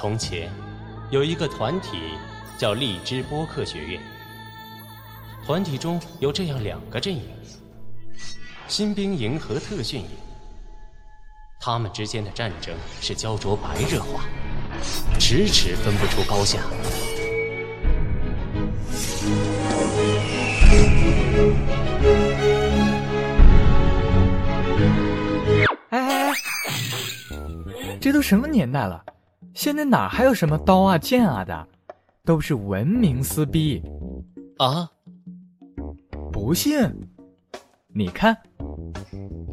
从前，有一个团体叫荔枝播客学院。团体中有这样两个阵营：新兵营和特训营。他们之间的战争是焦灼白热化，迟迟分不出高下。哎哎哎！这都什么年代了？现在哪还有什么刀啊剑啊的？都是文明撕逼啊！不信？你看。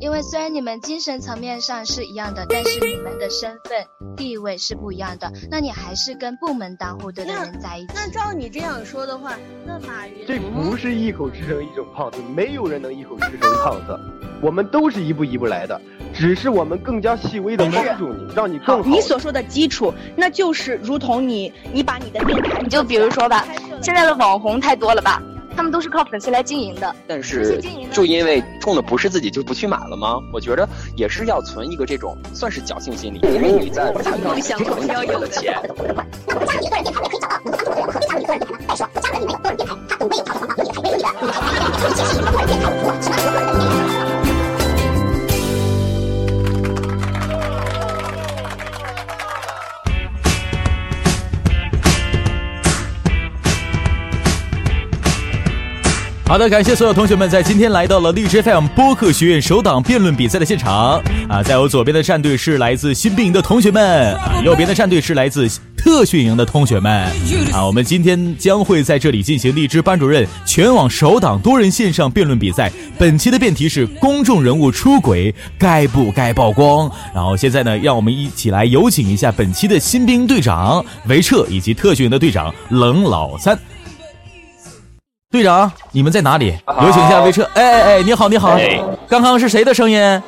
因为虽然你们精神层面上是一样的，但是你们的身份地位是不一样的。那你还是跟部门当户对的人在一起。那照你这样说的话，那马云这不是一口吃成一种胖子，没有人能一口吃成胖子。我们都是一步一步来的，只是我们更加细微的帮助你，让你更好。你所说的基础，那就是如同你，你把你的电台，你就比如说吧，现在的网红太多了吧。他们都是靠粉丝来经营的，但是就因为中的不是自己就不去买了吗？我觉得也是要存一个这种算是侥幸心理，因为你在参与这个能要的钱。那么加入个人电台可以找到不同的客户，加入一个人电台，再说加入你个人电台，他总会有他的方法，也还没有一个，你还没有一个，你坚持你个人电台，我只能说个人好的，感谢所有同学们在今天来到了荔枝 FM 播客学院首档辩论比赛的现场啊！在我左边的战队是来自新兵营的同学们，啊右边的战队是来自特训营的同学们啊！我们今天将会在这里进行荔枝班主任全网首档多人线上辩论比赛。本期的辩题是公众人物出轨该不该曝光？然后现在呢，让我们一起来有请一下本期的新兵队长维彻以及特训营的队长冷老三。队长，你们在哪里？有请一下威彻。哎哎哎，你好你好。刚刚是谁的声音？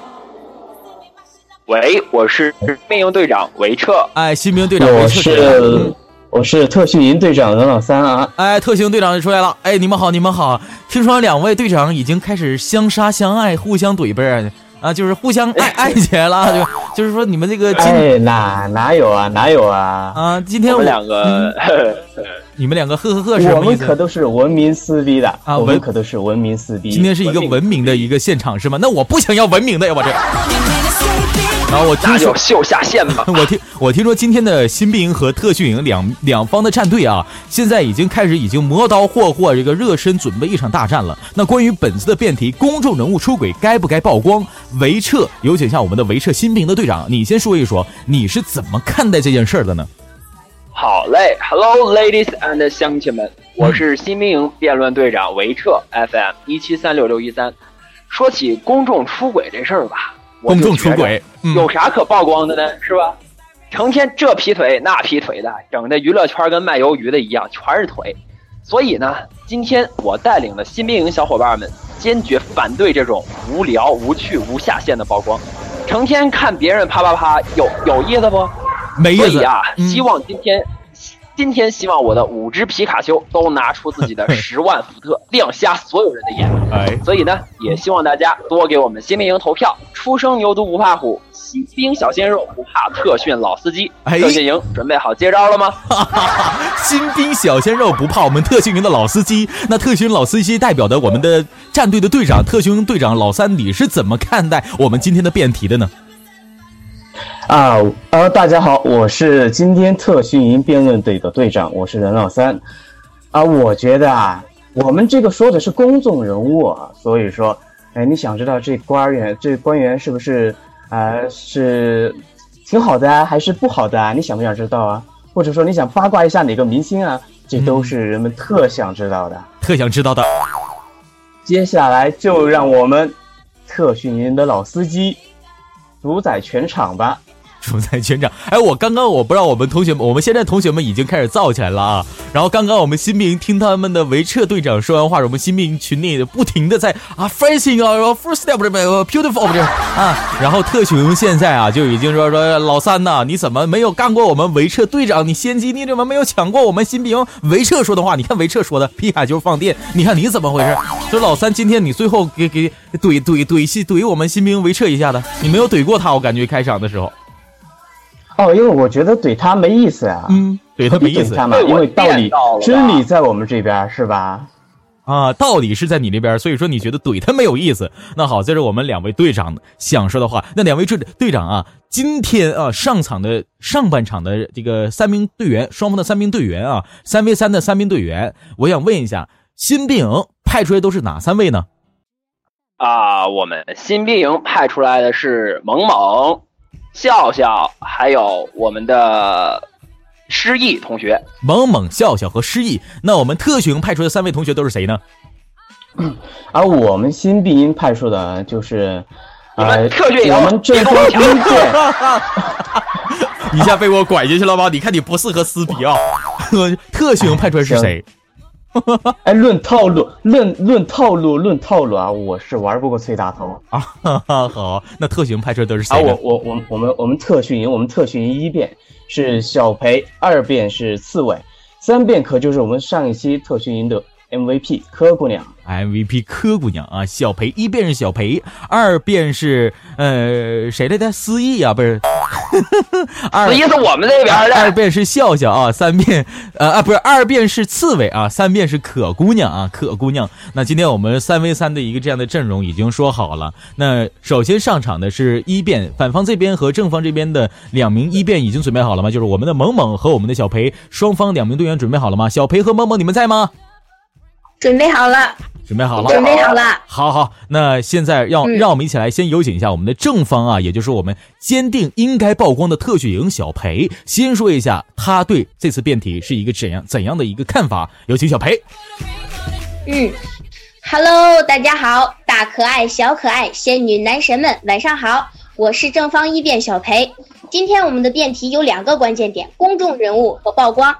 喂，我是新兵营队长维彻。哎，新兵队长维彻。我是我是特训营队长冷老三啊。哎，特训队长也出来了。哎，你们好你们好。听说两位队长已经开始相杀相爱，互相怼呗啊，就是互相爱爱起来了。就就是说你们这个哎哪哪有啊哪有啊啊！今天我们两个。你们两个呵呵呵是我们可都是文明撕逼的啊，我们可都是文明撕逼。今天是一个文明的一个现场是吗？那我不想要文明的呀，我这。然后我听说秀下线吧。我听我听说今天的新兵营和特训营两两方的战队啊，现在已经开始已经磨刀霍霍这个热身，准备一场大战了。那关于本次的辩题，公众人物出轨该不该曝光？维彻，有请下我们的维彻新兵营的队长，你先说一说，你是怎么看待这件事的呢？好嘞，Hello ladies and 乡亲们，我是新兵营辩论队长维彻 FM 一七三六六一三。说起公众出轨这事儿吧，公众出轨有啥可曝光的呢？是吧？成天这劈腿那劈腿的，整的娱乐圈跟卖鱿鱼的一样，全是腿。所以呢，今天我带领的新兵营小伙伴们，坚决反对这种无聊、无趣、无下限的曝光。成天看别人啪啪啪，有有意思不？没意思啊！希望今天，今天希望我的五只皮卡丘都拿出自己的 十万伏特，亮瞎所有人的眼。哎，所以呢，也希望大家多给我们新兵营投票。初生牛犊不怕虎，新兵小鲜肉不怕特训老司机。特训营准备好接招了吗？新兵小鲜肉不怕我们特训营的老司机。那特训老司机代表的我们的战队的队长特训队长老三，你是怎么看待我们今天的辩题的呢？啊，呃，大家好，我是今天特训营辩论队的队长，我是任老三。啊，我觉得啊，我们这个说的是公众人物啊，所以说，哎，你想知道这官员这官员是不是啊是挺好的啊，还是不好的啊？你想不想知道啊？或者说你想八卦一下哪个明星啊？这都是人们特想知道的，特想知道的。接下来就让我们特训营的老司机主宰全场吧。主宰全场，哎，我刚刚我不知道我们同学们，我们现在同学们已经开始造起来了啊。然后刚刚我们新兵听他们的维彻队长说完话，我们新兵群内不停的在啊，facing 啊，first step 这边 beautiful 这啊。然后特熊现在啊就已经说说老三呐，你怎么没有干过我们维彻队长？你先机，你怎么没有抢过我们新兵维彻说的话？你看维彻说的皮卡丘放电，你看你怎么回事？说老三今天你最后给给怼怼怼怼怼我们新兵维彻一下的，你没有怼过他，我感觉开场的时候。哦，因为我觉得怼他没意思啊。嗯，怼他没意思他嘛，因为道理真理在我们这边是吧？啊，道理是在你那边，所以说你觉得怼他没有意思。那好，这是我们两位队长想说的话。那两位队队长啊，今天啊上场的上半场的这个三名队员，双方的三名队员啊，三 v 三的三名队员，我想问一下，新兵营派出来都是哪三位呢？啊，我们新兵营派出来的是萌萌、笑笑，还有我们的失忆同学。萌萌、笑笑和失忆。那我们特训营派出的三位同学都是谁呢？而我们新兵营派出的就是，你呃们特训营我们正宗一线，一下被我拐进去了吧？你看你不适合撕逼啊！特训营派出的是谁？哎，论套路，论论套路，论套路啊，我是玩不过崔大头啊，哈哈，好，那特训营派出来都是啊。谁啊？我我我我们我们特训营，我们特训营一辩是小裴，二辩是刺猬，三辩可就是我们上一期特训营的 MVP 柯姑娘。MVP 柯姑娘啊，小裴一便是小裴，二便是呃谁来的？思意啊，不是，二思义是我们这边的二便是笑笑啊，三便呃啊不是二便是刺猬啊，三便是可姑娘啊，可姑娘。那今天我们三 v 三的一个这样的阵容已经说好了。那首先上场的是一辩，反方这边和正方这边的两名一辩已经准备好了吗？就是我们的萌萌和我们的小裴，双方两名队员准备好了吗？小裴和萌萌，你们在吗？准备好了，准备好了，准备好了。好好，那现在让、嗯让我们一起来先有请一下我们的正方啊，也就是我们坚定应该曝光的特训营小裴，先说一下他对这次辩题是一个怎样怎样的一个看法。有请小裴。嗯，Hello，大家好，大可爱、小可爱、仙女、男神们，晚上好，我是正方一辩小裴。今天我们的辩题有两个关键点：公众人物和曝光。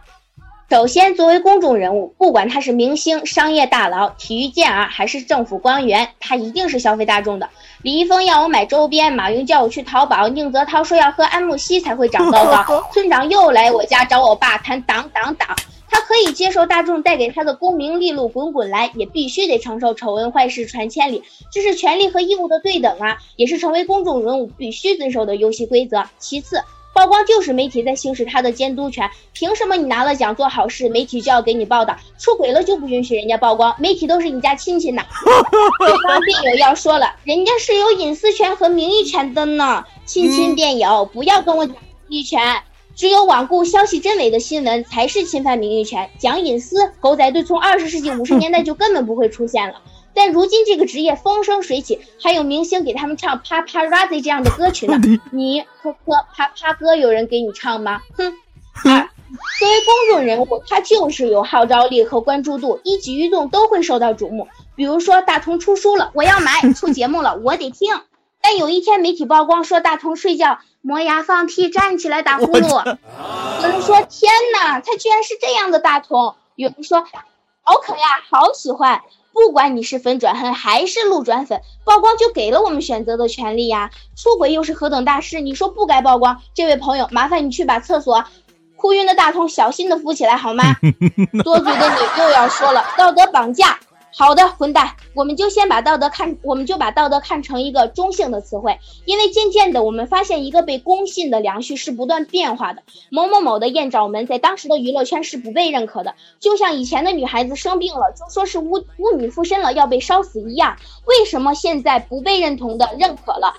首先，作为公众人物，不管他是明星、商业大佬、体育健儿还是政府官员，他一定是消费大众的。李易峰要我买周边，马云叫我去淘宝，宁泽涛说要喝安慕希才会长高高，村长又来我家找我爸谈党党党。他可以接受大众带给他的功名利禄滚滚来，也必须得承受丑闻坏事传千里，这是权利和义务的对等啊，也是成为公众人物必须遵守的游戏规则。其次，曝光就是媒体在行使他的监督权，凭什么你拿了奖做好事，媒体就要给你报道？出轨了就不允许人家曝光，媒体都是你家亲戚呢。对方辩友要说了，人家是有隐私权和名誉权的呢，亲亲辩友，不要跟我讲名誉权。只有罔顾消息真伪的新闻才是侵犯名誉权，讲隐私，狗仔队从二十世纪五十年代就根本不会出现了。但如今这个职业风生水起，还有明星给他们唱《啪啪 Razi》这样的歌曲呢。你科科啪啪歌有人给你唱吗？哼！二，作为公众人物，他就是有号召力和关注度，一举一动都会受到瞩目。比如说大同出书了，我要买；出节目了，我得听。但有一天媒体曝光说大同睡觉磨牙放屁站起来打呼噜，有人说天哪，他居然是这样的大同。有人说好可呀，好喜欢。不管你是粉转黑还是路转粉，曝光就给了我们选择的权利呀。出轨又是何等大事？你说不该曝光？这位朋友，麻烦你去把厕所哭晕的大葱小心的扶起来好吗？多嘴的你又要说了道德绑架。好的，混蛋，我们就先把道德看，我们就把道德看成一个中性的词汇，因为渐渐的，我们发现一个被公信的良序是不断变化的。某某某的艳照门在当时的娱乐圈是不被认可的，就像以前的女孩子生病了就说是巫巫女附身了要被烧死一样。为什么现在不被认同的认可了？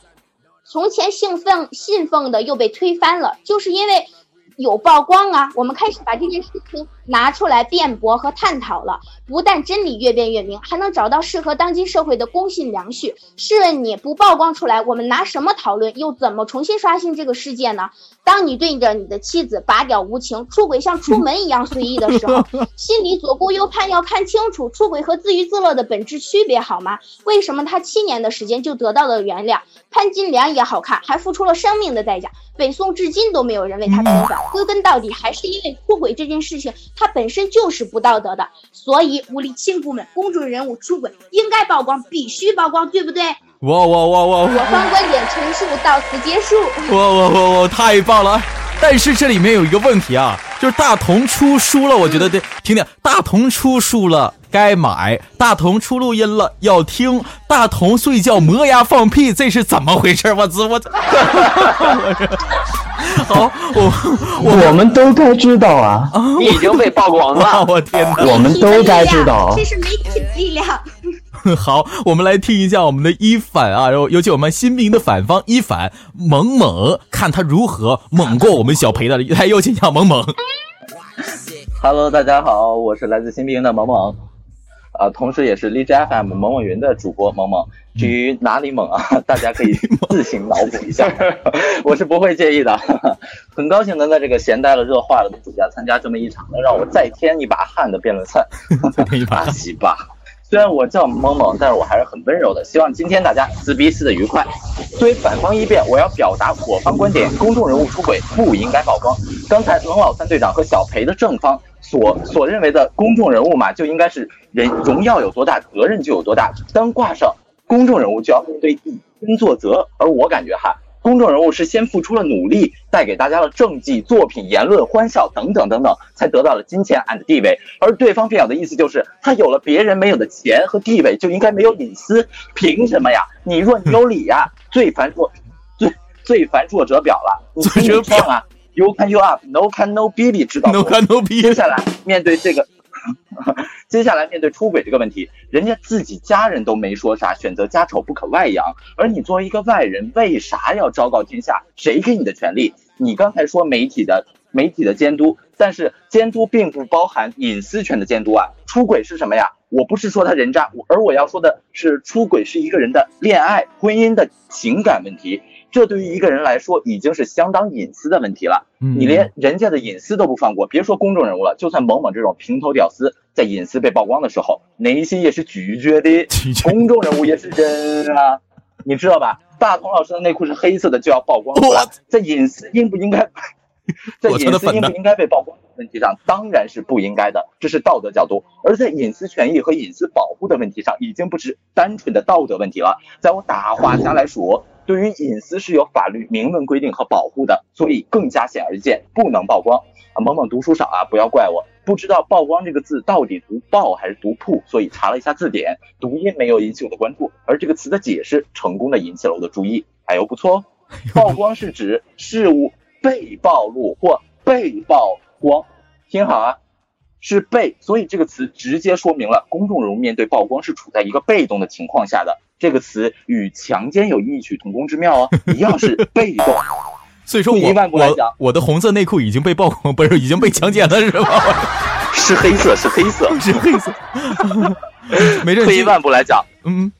从前信奉信奉的又被推翻了，就是因为。有曝光啊，我们开始把这件事情拿出来辩驳和探讨了。不但真理越辩越明，还能找到适合当今社会的公信良序。试问你不曝光出来，我们拿什么讨论？又怎么重新刷新这个世界呢？当你对着你的妻子拔屌无情、出轨像出门一样随意的时候，心里左顾右盼，要看清楚出轨和自娱自乐的本质区别好吗？为什么他七年的时间就得到了原谅？潘金莲也好看，还付出了生命的代价。北宋至今都没有人为他平反，归根到底还是因为出轨这件事情，它本身就是不道德的。所以，武力亲姑们，公众人物出轨应该曝光，必须曝光，对不对？我我我我！我方观点陈述到此结束。我我我我！太棒了！但是这里面有一个问题啊，就是大同出书了，我觉得得听听。大同出书了该买，大同出录音了要听，大同睡觉磨牙放屁，这是怎么回事？我这我 这。好，我我们都该知道啊。你已经被曝光了，我天哪！我们都该知道。这是媒体的力量。好，我们来听一下我们的一反啊，然后有请我们新兵的反方一反猛猛，看他如何猛过我们小裴的。来，有请一下猛猛。Hello，大家好，我是来自新兵的萌萌，啊，同时也是荔枝 FM 萌萌云的主播萌萌。至于哪里猛啊，大家可以自行脑补一下，我是不会介意的。很高兴能在这个闲呆了、热化了的暑假参加这么一场能让我再添一把汗的辩论赛。再添一把西吧。虽然我叫萌萌，但是我还是很温柔的。希望今天大家撕逼撕的愉快。作为反方一辩，我要表达我方观点：公众人物出轨不应该曝光。刚才冷老三队长和小裴的正方所所认为的公众人物嘛，就应该是人荣耀有多大，责任就有多大。当挂上公众人物，就要面对以身作则。而我感觉哈。公众人物是先付出了努力，带给大家了政绩、作品、言论、欢笑等等等等，才得到了金钱 and 地位。而对方辩友的意思就是，他有了别人没有的钱和地位，就应该没有隐私，凭什么呀？你若你有理呀？最烦弱，最最烦弱者表了，你听你唱啊，You can you up，No can no baby，知道 No can no baby。接下来面对这个。接下来面对出轨这个问题，人家自己家人都没说啥，选择家丑不可外扬，而你作为一个外人，为啥要昭告天下？谁给你的权利？你刚才说媒体的媒体的监督，但是监督并不包含隐私权的监督啊。出轨是什么呀？我不是说他人渣，我而我要说的是出轨是一个人的恋爱、婚姻的情感问题。这对于一个人来说已经是相当隐私的问题了。你连人家的隐私都不放过，别说公众人物了，就算某某这种平头屌丝，在隐私被曝光的时候，内心也是拒绝的。公众人物也是人啊，你知道吧？大同老师的内裤是黑色的就要曝光出来，在隐私应不应该，在隐私应不应该被曝光的问题上，当然是不应该的，这是道德角度；而在隐私权益和隐私保护的问题上，已经不是单纯的道德问题了。在我打花下来说。对于隐私是有法律明文规定和保护的，所以更加显而易见，不能曝光。啊，萌萌读书少啊，不要怪我，不知道曝光这个字到底读曝还是读曝，所以查了一下字典，读音没有引起我的关注，而这个词的解释成功的引起了我的注意，哎呦不错哦。曝光是指事物被暴露或被曝光，听好啊，是被，所以这个词直接说明了公众人物面对曝光是处在一个被动的情况下的。这个词与强奸有异曲同工之妙哦，一样是被动。所以说，我我我的红色内裤已经被曝光，不是已经被强奸了，是吗？是黑色，是黑色，是黑色。没退一万步来讲，嗯，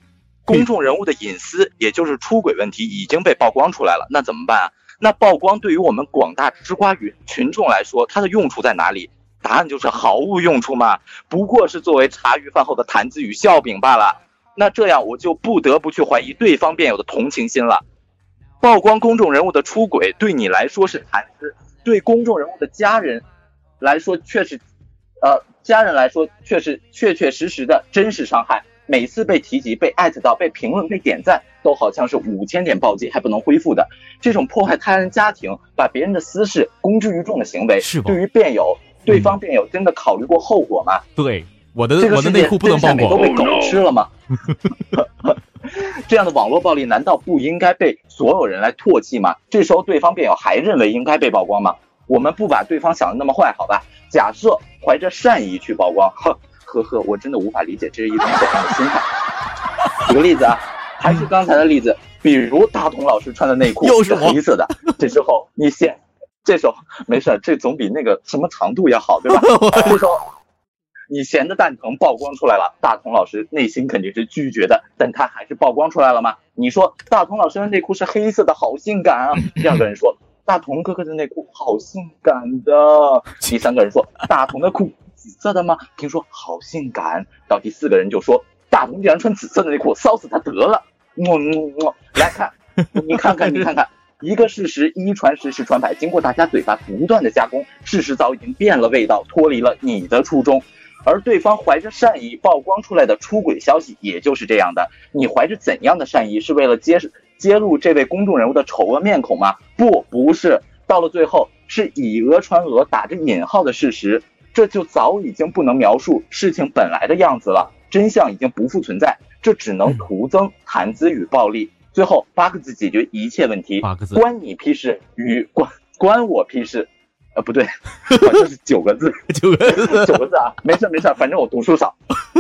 公众人物的隐私，也就是出轨问题已经被曝光出来了，那怎么办啊？那曝光对于我们广大吃瓜群群众来说，它的用处在哪里？答案就是毫无用处嘛，不过是作为茶余饭后的谈资与笑柄罢了。那这样我就不得不去怀疑对方辩友的同情心了。曝光公众人物的出轨对你来说是谈资，对公众人物的家人来说却是，呃，家人来说却是确确实实的真实伤害。每次被提及、被艾特到、被评论、被点赞，都好像是五千点暴击还不能恢复的。这种破坏他人家庭、把别人的私事公之于众的行为，对于辩友、对方辩友真的考虑过后果吗？对。我的我的内裤不能曝光，都被狗吃了吗？这样的网络暴力难道不应该被所有人来唾弃吗？这时候对方辩友还认为应该被曝光吗？我们不把对方想的那么坏，好吧？假设怀着善意去曝光，呵呵呵，我真的无法理解这是一种怎样的心态。举个例子啊，还是刚才的例子，比如大同老师穿的内裤是黑色的，这时候你先，这时候没事，这总比那个什么长度要好，对吧？这时候。你闲的蛋疼曝光出来了，大同老师内心肯定是拒绝的，但他还是曝光出来了吗？你说大同老师的内裤是黑色的，好性感啊！第二个人说大同哥哥的内裤好性感的，第三个人说大同的裤紫色的吗？听说好性感。到第四个人就说大同竟然穿紫色的内裤，骚死他得了。么么么，来看，你看看，你看看，一个事实一传十，十传百，经过大家嘴巴不断的加工，事实早已经变了味道，脱离了你的初衷。而对方怀着善意曝光出来的出轨消息，也就是这样的。你怀着怎样的善意？是为了揭揭露这位公众人物的丑恶面孔吗？不，不是。到了最后，是以讹传讹，打着引号的事实，这就早已经不能描述事情本来的样子了。真相已经不复存在，这只能徒增谈资与暴力。最后八个字解决一切问题：八个字，关你屁事与关关我屁事。呃，不对，好像是九个字，九个字，九个字啊，没事没事，反正我读书少。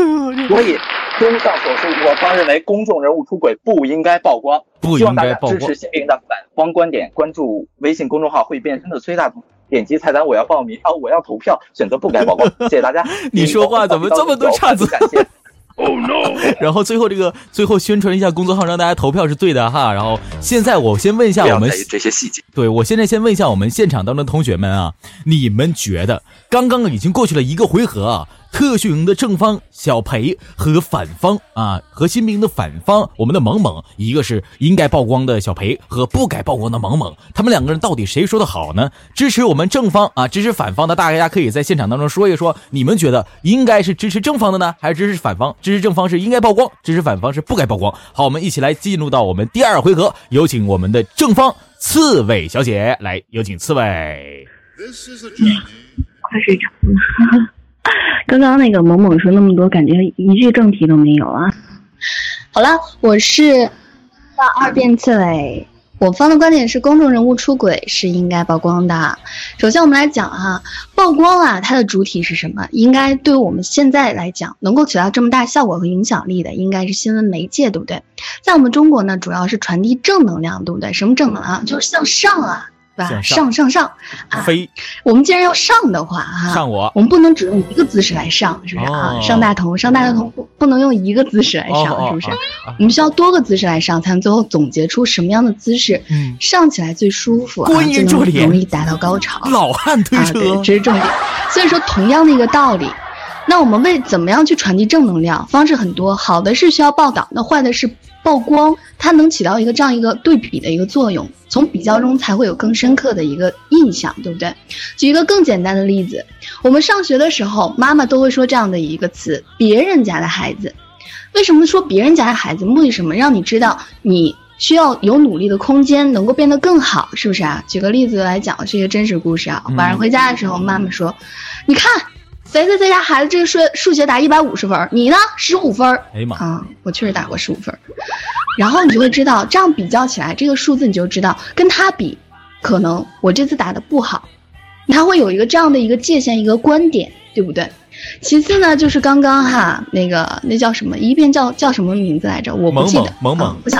所以，综上所述，我方认为公众人物出轨不应该曝光，不应该曝光。支持新兵的反方观点，关注微信公众号“会变身的崔大同”，点击菜单“我要报名”啊，我要投票，选择不该曝光。谢谢大家。你说话怎么这么多岔子？感谢。Oh no！然后最后这个最后宣传一下公众号，让大家投票是对的哈。然后现在我先问一下我们这些细节，对我现在先问一下我们现场当中的同学们啊，你们觉得刚刚已经过去了一个回合啊？特训营的正方小裴和反方啊，和新兵的反方，我们的萌萌，一个是应该曝光的小裴和不该曝光的萌萌，他们两个人到底谁说的好呢？支持我们正方啊，支持反方的大家可以在现场当中说一说，你们觉得应该是支持正方的呢，还是支持反方？支持正方是应该曝光，支持反方是不该曝光。好，我们一起来进入到我们第二回合，有请我们的正方刺猬小姐来，有请刺猬。快睡着了。刚刚那个萌萌说那么多，感觉一句正题都没有啊！好了，我是大二变刺猬，我方的观点是公众人物出轨是应该曝光的。首先我们来讲哈，曝光啊，它的主体是什么？应该对我们现在来讲，能够起到这么大效果和影响力的，应该是新闻媒介，对不对？在我们中国呢，主要是传递正能量，对不对？什么正能量？就是向上啊。吧？上上上啊！飞！我们既然要上的话，哈，上我，我们不能只用一个姿势来上，是不是啊？上大同，上大同不不能用一个姿势来上，是不是？我们需要多个姿势来上，才能最后总结出什么样的姿势，上起来最舒服，啊，最能容易达到高潮。老汉推车，对，这是重点。所以说，同样的一个道理，那我们为怎么样去传递正能量？方式很多，好的是需要报道，那坏的是。曝光，它能起到一个这样一个对比的一个作用，从比较中才会有更深刻的一个印象，对不对？举一个更简单的例子，我们上学的时候，妈妈都会说这样的一个词：别人家的孩子。为什么说别人家的孩子？目的什么？让你知道你需要有努力的空间，能够变得更好，是不是啊？举个例子来讲，是一个真实故事啊。晚上回家的时候，妈妈说：“你看。”谁谁谁家孩子这个数数学打一百五十分，你呢十五分？哎呀妈！啊，我确实打过十五分。然后你就会知道，这样比较起来，这个数字你就知道跟他比，可能我这次打的不好。他会有一个这样的一个界限，一个观点，对不对？其次呢，就是刚刚哈那个那叫什么？一遍叫叫什么名字来着？我不记得。萌萌，不想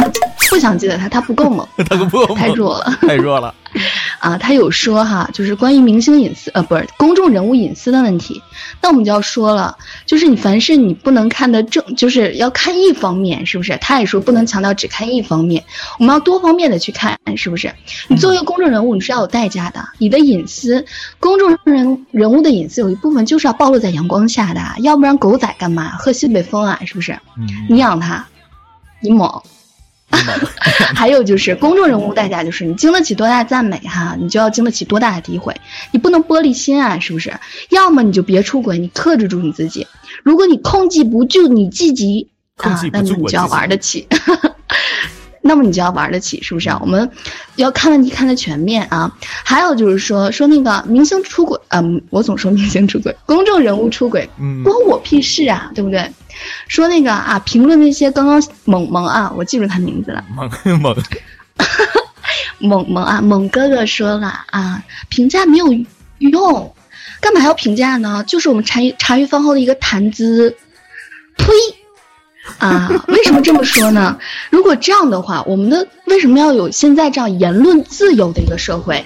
不想记得他，他不够猛，他不够太弱了，太弱了。啊，他有说哈，就是关于明星隐私，呃，不是公众人物隐私的问题。那我们就要说了，就是你凡事你不能看的正，就是要看一方面，是不是？他也说不能强调只看一方面，我们要多方面的去看，是不是？你作为一个公众人物，你是要有代价的。你的隐私，公众人人物的隐私有一部分就是要暴露在阳光下的，要不然狗仔干嘛喝西北风啊？是不是？你养它，你猛。还有就是公众人物代价就是你经得起多大赞美哈，你就要经得起多大的诋毁，你不能玻璃心啊，是不是？要么你就别出轨，你克制住你自己。如果你控制不住你自己啊，那你就要玩得起，那么你就要玩得起，是不是啊？我们要看问题看得全面啊。还有就是说说那个明星出轨，嗯，我总说明星出轨，公众人物出轨，关我屁事啊，对不对？说那个啊，评论那些刚刚猛萌啊，我记住他名字了，猛猛，猛猛啊，猛哥哥说了啊，评价没有用，干嘛要评价呢？就是我们茶余茶余饭后的一个谈资，呸！啊，为什么这么说呢？如果这样的话，我们的为什么要有现在这样言论自由的一个社会？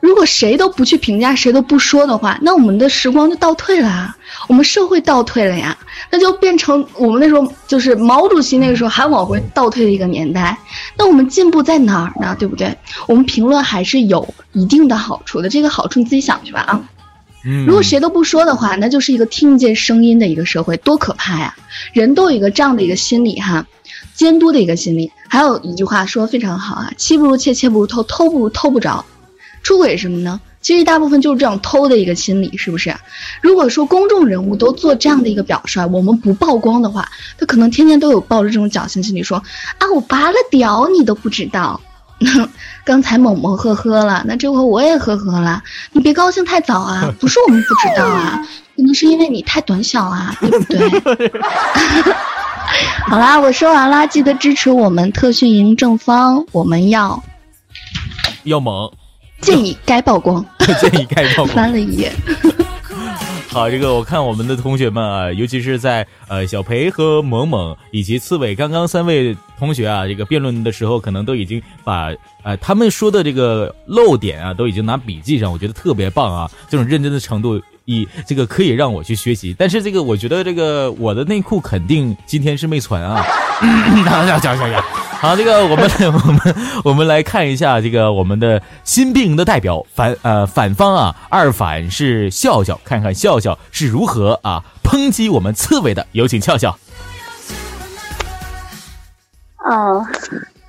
如果谁都不去评价，谁都不说的话，那我们的时光就倒退了啊，我们社会倒退了呀，那就变成我们那时候就是毛主席那个时候还往回倒退的一个年代。那我们进步在哪儿呢？对不对？我们评论还是有一定的好处的，这个好处你自己想去吧啊。如果谁都不说的话，那就是一个听不见声音的一个社会，多可怕呀！人都有一个这样的一个心理哈，监督的一个心理。还有一句话说的非常好啊，妻不如妾，妾不如偷，偷不如偷不着。出轨什么呢？其实大部分就是这种偷的一个心理，是不是？如果说公众人物都做这样的一个表率，我们不曝光的话，他可能天天都有抱着这种侥幸心理，说啊，我拔了屌你都不知道。刚才某某呵呵了，那这回我也呵呵了。你别高兴太早啊，不是我们不知道啊，可能是因为你太短小啊，对不对？好啦，我说完啦，记得支持我们特训营正方，我们要要猛。建议该曝光。建议该曝光。翻了一页。好，这个我看我们的同学们啊，尤其是在呃小裴和萌萌以及刺猬刚刚三位同学啊，这个辩论的时候，可能都已经把呃他们说的这个漏点啊，都已经拿笔记上，我觉得特别棒啊，这种认真的程度，以这个可以让我去学习。但是这个我觉得这个我的内裤肯定今天是没穿啊。讲讲讲讲。好，这个我们我们我们来看一下这个我们的新兵营的代表反呃反方啊，二反是笑笑，看看笑笑是如何啊抨击我们刺猬的，有请笑笑。嗯，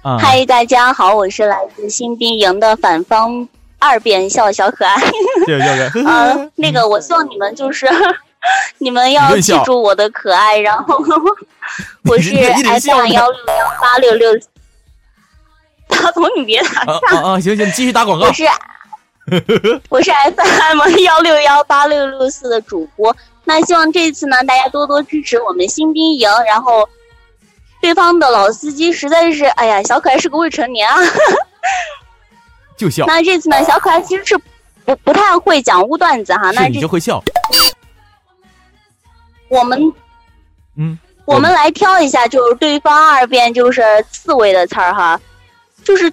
啊嗨，大家好，我是来自新兵营的反方二辩笑小可爱。笑笑啊，那个，我希望你们就是你们要记住我的可爱，然后 我是你这一脸 S 笑呢二幺六幺八六六。大总，你别打啊岔。啊啊！行行，继续打广告。我是 我是 FM 幺六幺八六六四的主播。那希望这次呢，大家多多支持我们新兵营。然后，对方的老司机实在是，哎呀，小可爱是个未成年啊。就笑，那这次呢，小可爱其实是不不太会讲污段子哈。那你这就会笑。我们嗯，我们来挑一下，就是对方二辩就是刺猬的词儿哈，就是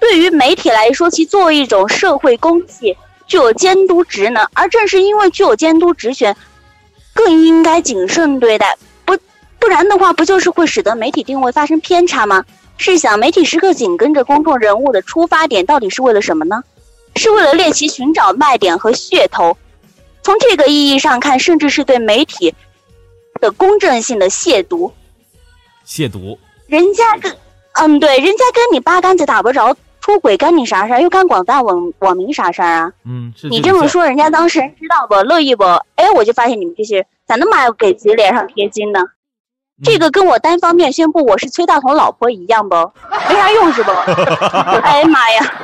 对于媒体来说，其作为一种社会公器，具有监督职能，而正是因为具有监督职权，更应该谨慎对待，不不然的话，不就是会使得媒体定位发生偏差吗？试想，媒体时刻紧跟着公众人物的出发点到底是为了什么呢？是为了猎奇寻找卖点和噱头。从这个意义上看，甚至是对媒体的公正性的亵渎。亵渎。人家跟，嗯，对，人家跟你八竿子打不着，出轨干你啥事儿？又干广大网网民啥事儿啊？嗯，是你这么说，人家当事人知道不？乐意不？哎，我就发现你们这些咋那么爱给自己脸上贴金呢？这个跟我单方面宣布我是崔大同老婆一样不？没啥用是不？哎呀妈呀！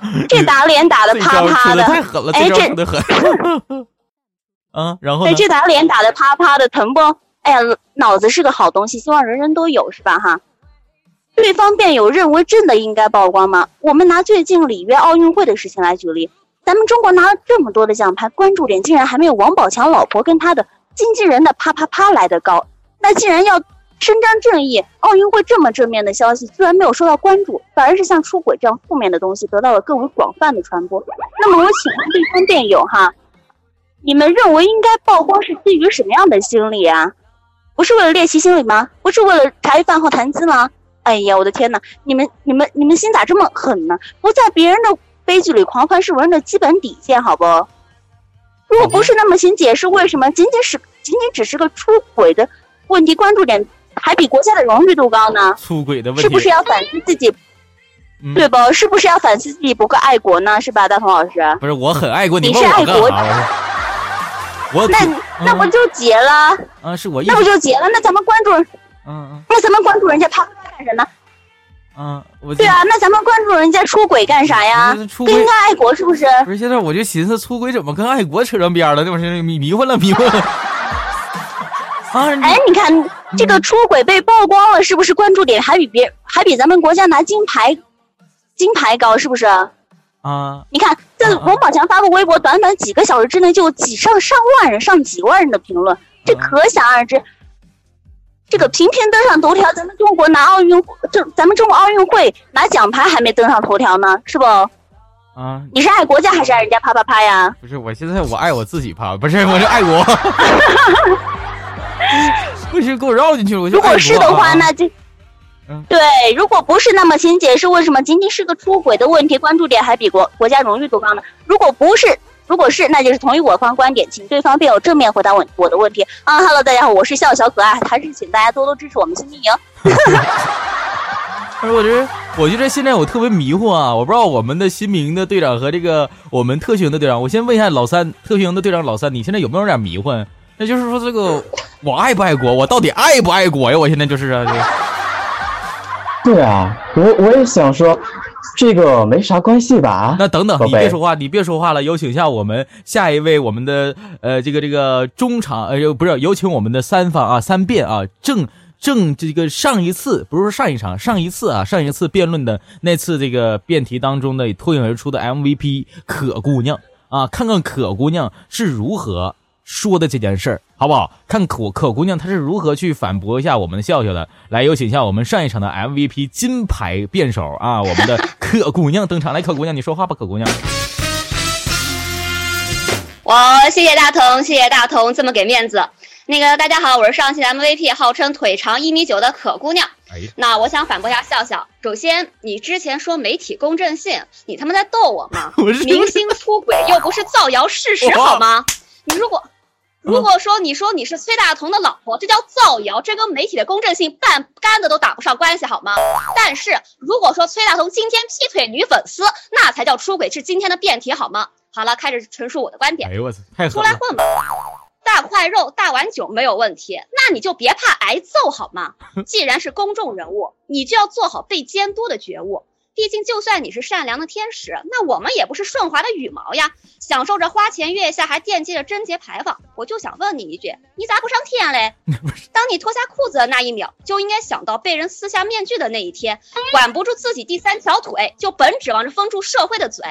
这打脸打的啪啪的，的太狠了，哎，这。啊，然后哎，这打脸打的啪啪的，疼不？哎呀，脑子是个好东西，希望人人都有，是吧？哈。对方辩友认为真的应该曝光吗？我们拿最近里约奥运会的事情来举例，咱们中国拿了这么多的奖牌，关注点竟然还没有王宝强老婆跟他的经纪人的啪啪啪来的高。那既然要伸张正义，奥运会这么正面的消息居然没有受到关注，反而是像出轨这样负面的东西得到了更为广泛的传播。那么我请问对方辩友哈，你们认为应该曝光是基于什么样的心理啊？不是为了猎奇心理吗？不是为了茶余饭后谈资吗？哎呀，我的天呐，你们你们你们心咋这么狠呢？不在别人的悲剧里狂欢是人的基本底线，好不？如果不是那么请解释，为什么仅仅是仅仅只是个出轨的问题，关注点还比国家的荣誉度高呢？出轨的问题是不是要反思自己？嗯对不？是不是要反思自己不够爱国呢？是吧，大同老师？不是我很爱国，你问我干是爱国那那不就结了？啊，是我那不就结了？那咱们关注，嗯那咱们关注人家啪啪啪干什么？嗯，我对啊，那咱们关注人家出轨干啥呀？出轨更应该爱国是不是？不是现在我就寻思出轨怎么跟爱国扯上边了？那我是迷迷糊了，迷糊了。啊，哎，你看这个出轨被曝光了，是不是关注点还比别还比咱们国家拿金牌金牌高？是不是？啊，你看，这王宝强发个微博，短短几个小时之内就有几上上万人、上几万人的评论，这可想而知。这个频频登上头条，咱们中国拿奥运，这咱们中国奥运会拿奖牌还没登上头条呢，是不？啊，你是爱国家还是爱人家啪啪啪呀？不是，我现在我爱我自己啪，不是，我是爱国。不是，给我绕进去了，我就如果是的话，那就嗯对；如果不是，那么请解释为什么仅仅是个出轨的问题，关注点还比国国家荣誉多高呢？如果不是，如果是，那就是同意我方观点，请对方辩友正面回答我我的问题。啊哈喽，大家好，我是笑小可爱，还是请大家多多支持我们新兵营。我觉得，我觉得现在我特别迷糊啊！我不知道我们的新民的队长和这个我们特训营的队长，我先问一下老三，特训营的队长老三，你现在有没有点迷糊？那就是说，这个我爱不爱国？我到底爱不爱国呀？我现在就是啊，这个对啊，我我也想说，这个没啥关系吧？那等等，你别说话，你别说话了，有请下我们下一位我们的呃这个这个中场呃不是有请我们的三方啊三辩啊正正这个上一次不是说上一场，上一次啊，上一次辩论的那次这个辩题当中的脱颖而出的 MVP 可姑娘啊，看看可姑娘是如何说的这件事儿，好不好？看可可姑娘她是如何去反驳一下我们的笑笑的。来，有请一下我们上一场的 MVP 金牌辩手啊，我们的可姑娘登场。来，可姑娘你说话吧，可姑娘。我，谢谢大同，谢谢大同这么给面子。那个大家好，我是上期的 MVP，号称腿长一米九的可姑娘。那我想反驳一下笑笑。首先，你之前说媒体公正性，你他妈在逗我吗？明星出轨又不是造谣事实好吗？你如果如果说你说你是崔大同的老婆，这叫造谣，这跟媒体的公正性半竿子都打不上关系好吗？但是如果说崔大同今天劈腿女粉丝，那才叫出轨，是今天的辩题好吗？好了，开始陈述我的观点。哎呦我操，太出来混吧，大块肉、大碗酒没有问题，那你就别怕挨揍好吗？既然是公众人物，你就要做好被监督的觉悟。毕竟，就算你是善良的天使，那我们也不是顺滑的羽毛呀，享受着花前月下，还惦记着贞洁牌坊。我就想问你一句，你咋不上天嘞？当你脱下裤子的那一秒，就应该想到被人撕下面具的那一天。管不住自己第三条腿，就本指望着封住社会的嘴。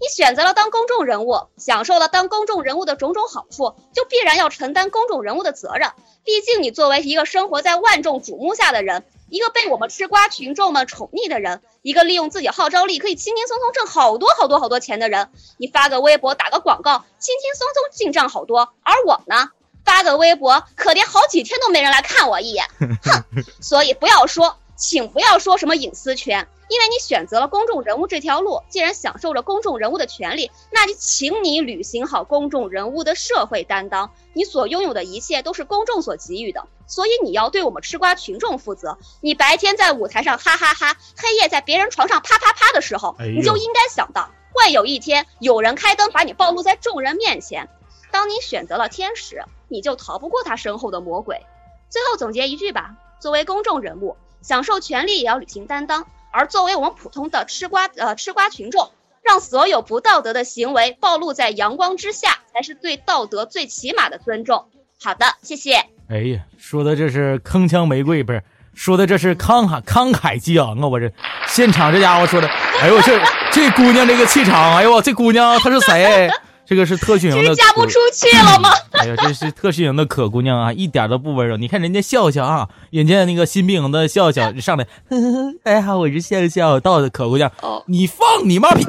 你选择了当公众人物，享受了当公众人物的种种好处，就必然要承担公众人物的责任。毕竟你作为一个生活在万众瞩目下的人，一个被我们吃瓜群众们宠溺的人，一个利用自己号召力可以轻轻松松挣好多好多好多钱的人，你发个微博打个广告，轻轻松松进账好多。而我呢，发个微博可怜好几天都没人来看我一眼，哼！所以不要说，请不要说什么隐私权。因为你选择了公众人物这条路，既然享受着公众人物的权利，那就请你履行好公众人物的社会担当。你所拥有的一切都是公众所给予的，所以你要对我们吃瓜群众负责。你白天在舞台上哈哈哈，黑夜在别人床上啪啪啪的时候，你就应该想到，会有一天有人开灯把你暴露在众人面前。当你选择了天使，你就逃不过他身后的魔鬼。最后总结一句吧：作为公众人物，享受权利也要履行担当。而作为我们普通的吃瓜呃吃瓜群众，让所有不道德的行为暴露在阳光之下，才是对道德最起码的尊重。好的，谢谢。哎呀，说的这是铿锵玫瑰，不是说的这是慷慨慷慨激昂啊！我这现场这家伙说的，哎呦我这这姑娘这个气场，哎呦我这姑娘她是谁？这个是特训营的，嫁不出去了吗？哎呀，这是特训营的可姑娘啊，一点都不温柔。你看人家笑笑啊，人家那个新兵营的笑笑 上来，呵呵大家好，我是笑笑，到的可姑娘。哦，你放你妈屁！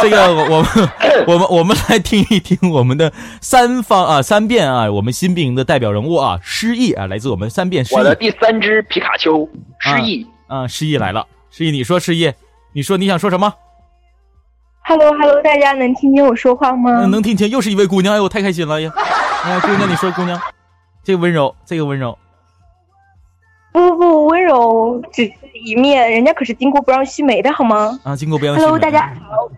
这个我们我们 我们来听一听我们的三方啊三辩啊，我们新兵营的代表人物啊，失忆啊，来自我们三辩失忆。我的第三只皮卡丘失忆啊，失忆来了，失忆，你说失忆，你说你想说什么？Hello，Hello，大家能听见我说话吗？能听见，又是一位姑娘，哎呦，我太开心了呀！哎，姑娘，你说，姑娘，这个温柔，这个温柔，不不不，温柔只是一面，人家可是巾帼不让须眉的好吗？啊，巾帼不让须眉。Hello，大家好。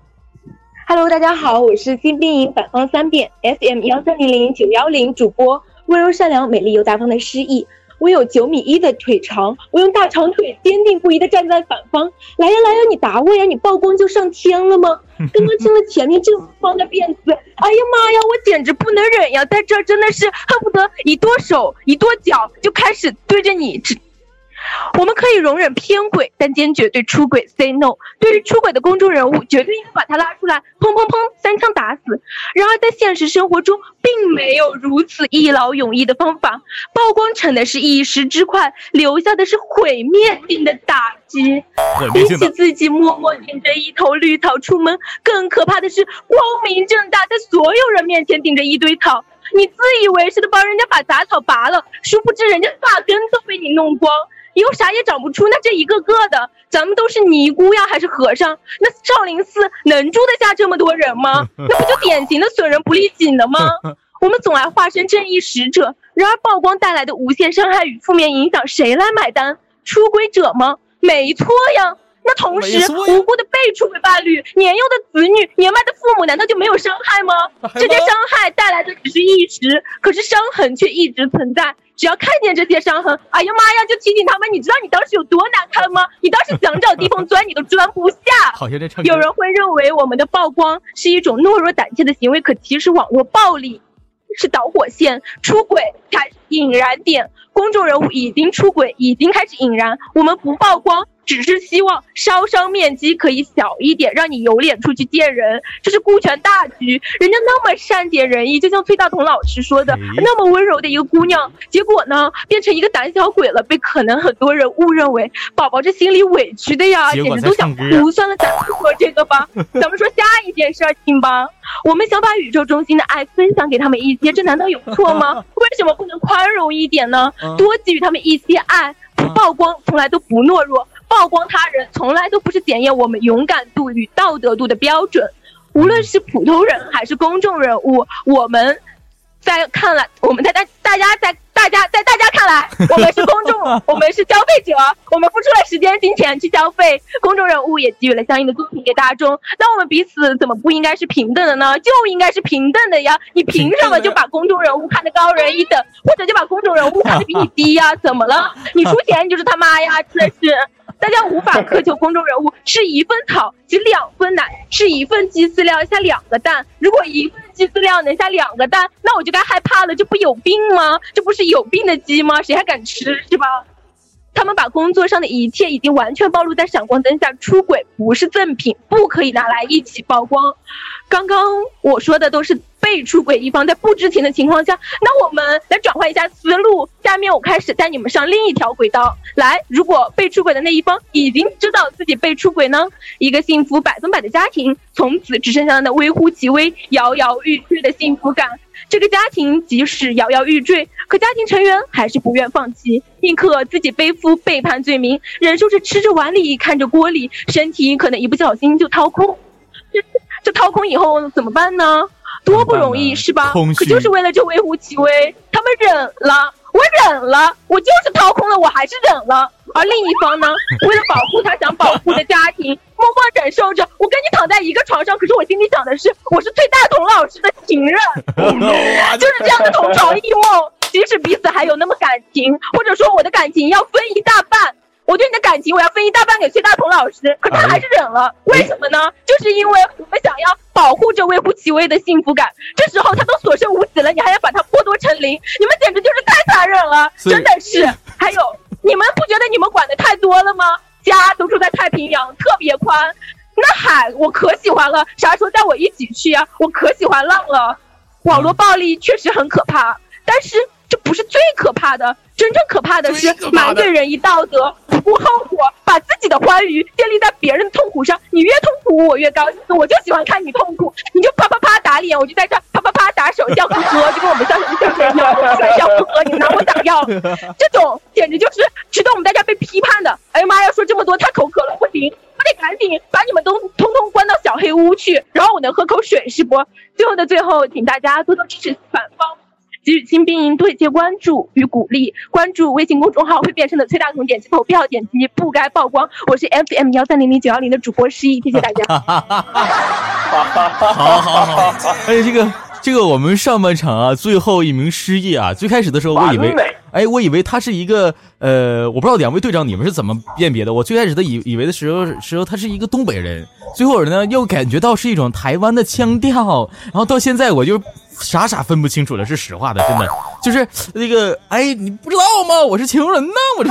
Hello，大家好，我是新兵营反方三辩 FM 幺三零零九幺零主播，温柔善良、美丽又大方的诗意。我有九米一的腿长，我用大长腿坚定不移地站在反方。来呀来呀，你打我呀！你曝光就上天了吗？刚刚听了前面正方的辩词，哎呀妈呀，我简直不能忍呀！在这真的是恨不得一剁手一跺脚就开始对着你。我们可以容忍偏轨，但坚决对出轨 say no。对于出轨的公众人物，绝对应该把他拉出来，砰砰砰三枪打死。然而在现实生活中，并没有如此一劳永逸的方法。曝光成的是一时之快，留下的是毁灭性的打击。比起自己默默顶着一头绿草出门，更可怕的是光明正大在所有人面前顶着一堆草。你自以为是的帮人家把杂草拔了，殊不知人家发根都被你弄光。以后啥也长不出，那这一个个的，咱们都是尼姑呀，还是和尚？那少林寺能住得下这么多人吗？那不就典型的损人不利己的吗？我们总爱化身正义使者，然而曝光带来的无限伤害与负面影响，谁来买单？出轨者吗？没错呀。那同时，无辜的被出轨伴侣、年幼的子女、年迈的父母，难道就没有伤害吗？这些伤害带来的只是一时，可是伤痕却一直存在。只要看见这些伤痕，哎呀妈呀，就提醒他们。你知道你当时有多难堪吗？你当时想找地方钻，你都钻不下。有人会认为我们的曝光是一种懦弱胆怯的行为，可其实网络暴力是导火线，出轨才是引燃点。公众人物已经出轨，已经开始引燃，我们不曝光。只是希望烧伤面积可以小一点，让你有脸出去见人。这是顾全大局，人家那么善解人意，就像崔大同老师说的，那么温柔的一个姑娘，结果呢，变成一个胆小鬼了，被可能很多人误认为宝宝这心里委屈的呀，简直都想哭。算了，咱不说这个吧，咱们说下一件事情吧。我们想把宇宙中心的爱分享给他们一些，这难道有错吗？为什么不能宽容一点呢？多给予他们一些爱，不曝光，从来都不懦弱。曝光他人从来都不是检验我们勇敢度与道德度的标准，无论是普通人还是公众人物，我们在看来，我们在大大家在大家在大家看来，我们是公众，我们是消费者，我们付出了时间金钱去消费，公众人物也给予了相应的作品给大众，那我们彼此怎么不应该是平等的呢？就应该是平等的呀！你凭什么就把公众人物看得高人一等，或者就把公众人物看得比你低呀？怎么了？你出钱你就是他妈呀！真的是。大家无法苛求公众人物吃一份草挤两份奶，吃一份鸡饲料下两个蛋。如果一份鸡饲料能下两个蛋，那我就该害怕了。这不有病吗？这不是有病的鸡吗？谁还敢吃是吧？他们把工作上的一切已经完全暴露在闪光灯下，出轨不是赠品，不可以拿来一起曝光。刚刚我说的都是。被出轨一方在不知情的情况下，那我们来转换一下思路。下面我开始带你们上另一条轨道。来，如果被出轨的那一方已经知道自己被出轨呢？一个幸福百分百的家庭，从此只剩下那微乎其微、摇摇欲坠的幸福感。这个家庭即使摇摇欲坠，可家庭成员还是不愿放弃，宁可自己背负背叛罪名，忍受着吃着碗里看着锅里，身体可能一不小心就掏空。这这掏空以后怎么办呢？多不容易是吧？可就是为了这微乎其微，他们忍了，我忍了，我就是掏空了，我还是忍了。而另一方呢，为了保护他想保护的家庭，默默忍受着。我跟你躺在一个床上，可是我心里想的是，我是崔大同老师的情人，就是这样的同床异梦。即使彼此还有那么感情，或者说我的感情要分一大半。我要分一大半给崔大同老师，可他还是忍了，为什么呢？就是因为我们想要保护这微乎其微的幸福感。这时候他都所剩无几了，你还要把他剥夺成零，你们简直就是太残忍了，真的是。还有，你们不觉得你们管的太多了吗？家都住在太平洋，特别宽，那海我可喜欢了，啥时候带我一起去啊？我可喜欢浪了。网络暴力确实很可怕，但是这不是最可怕的。真正可怕的是瞒对人一道德，不顾后果，把自己的欢愉建立在别人的痛苦上。你越痛苦，我越高兴。我就喜欢看你痛苦，你就啪啪啪打脸，我就在这啪啪啪打手，笑呵呵，就跟我们相声相声一样，笑呵呵，你拿我打药。这种简直就是值得我们大家被批判的。哎呀妈呀，说这么多太口渴了，不行，我得赶紧把你们都通通关到小黑屋去，然后我能喝口水是不？最后的最后，请大家多多支持反方。给予新兵营对接关注与鼓励，关注微信公众号会变身的崔大同，点击投票，点击不该曝光。我是 FM 幺三零零九幺零的主播失忆，谢谢大家。好 好好，哎，这个这个我们上半场啊，最后一名失忆啊，最开始的时候我以为，哎，我以为他是一个呃，我不知道两位队长你们是怎么辨别的？我最开始的以以为的时候时候他是一个东北人，最后呢又感觉到是一种台湾的腔调，然后到现在我就。傻傻分不清楚了是实话的，真的就是那个哎，你不知道吗？我是情人呢，我这。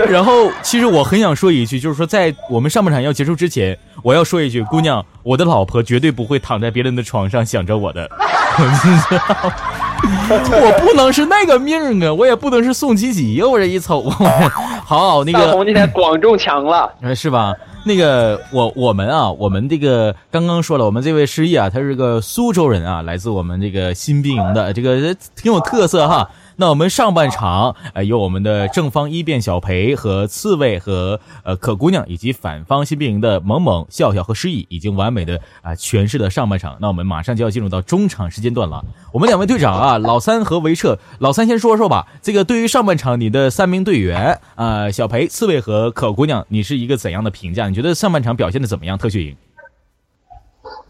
然后，其实我很想说一句，就是说在我们上半场要结束之前，我要说一句，姑娘，我的老婆绝对不会躺在别人的床上想着我的。我不能是那个命啊，我也不能是宋吉吉呀，我这一瞅，好那个。大红今天广中强了，是吧？那个我我们啊，我们这个刚刚说了，我们这位失忆啊，他是个苏州人啊，来自我们这个新兵营的，这个挺有特色哈。那我们上半场，呃，有我们的正方一辩小裴和刺猬和呃可姑娘，以及反方新兵营的萌萌、笑笑和诗意，已经完美的啊诠释了上半场。那我们马上就要进入到中场时间段了。我们两位队长啊，老三和维彻，老三先说说吧。这个对于上半场你的三名队员啊，小裴、刺猬和可姑娘，你是一个怎样的评价？你觉得上半场表现的怎么样？特训营？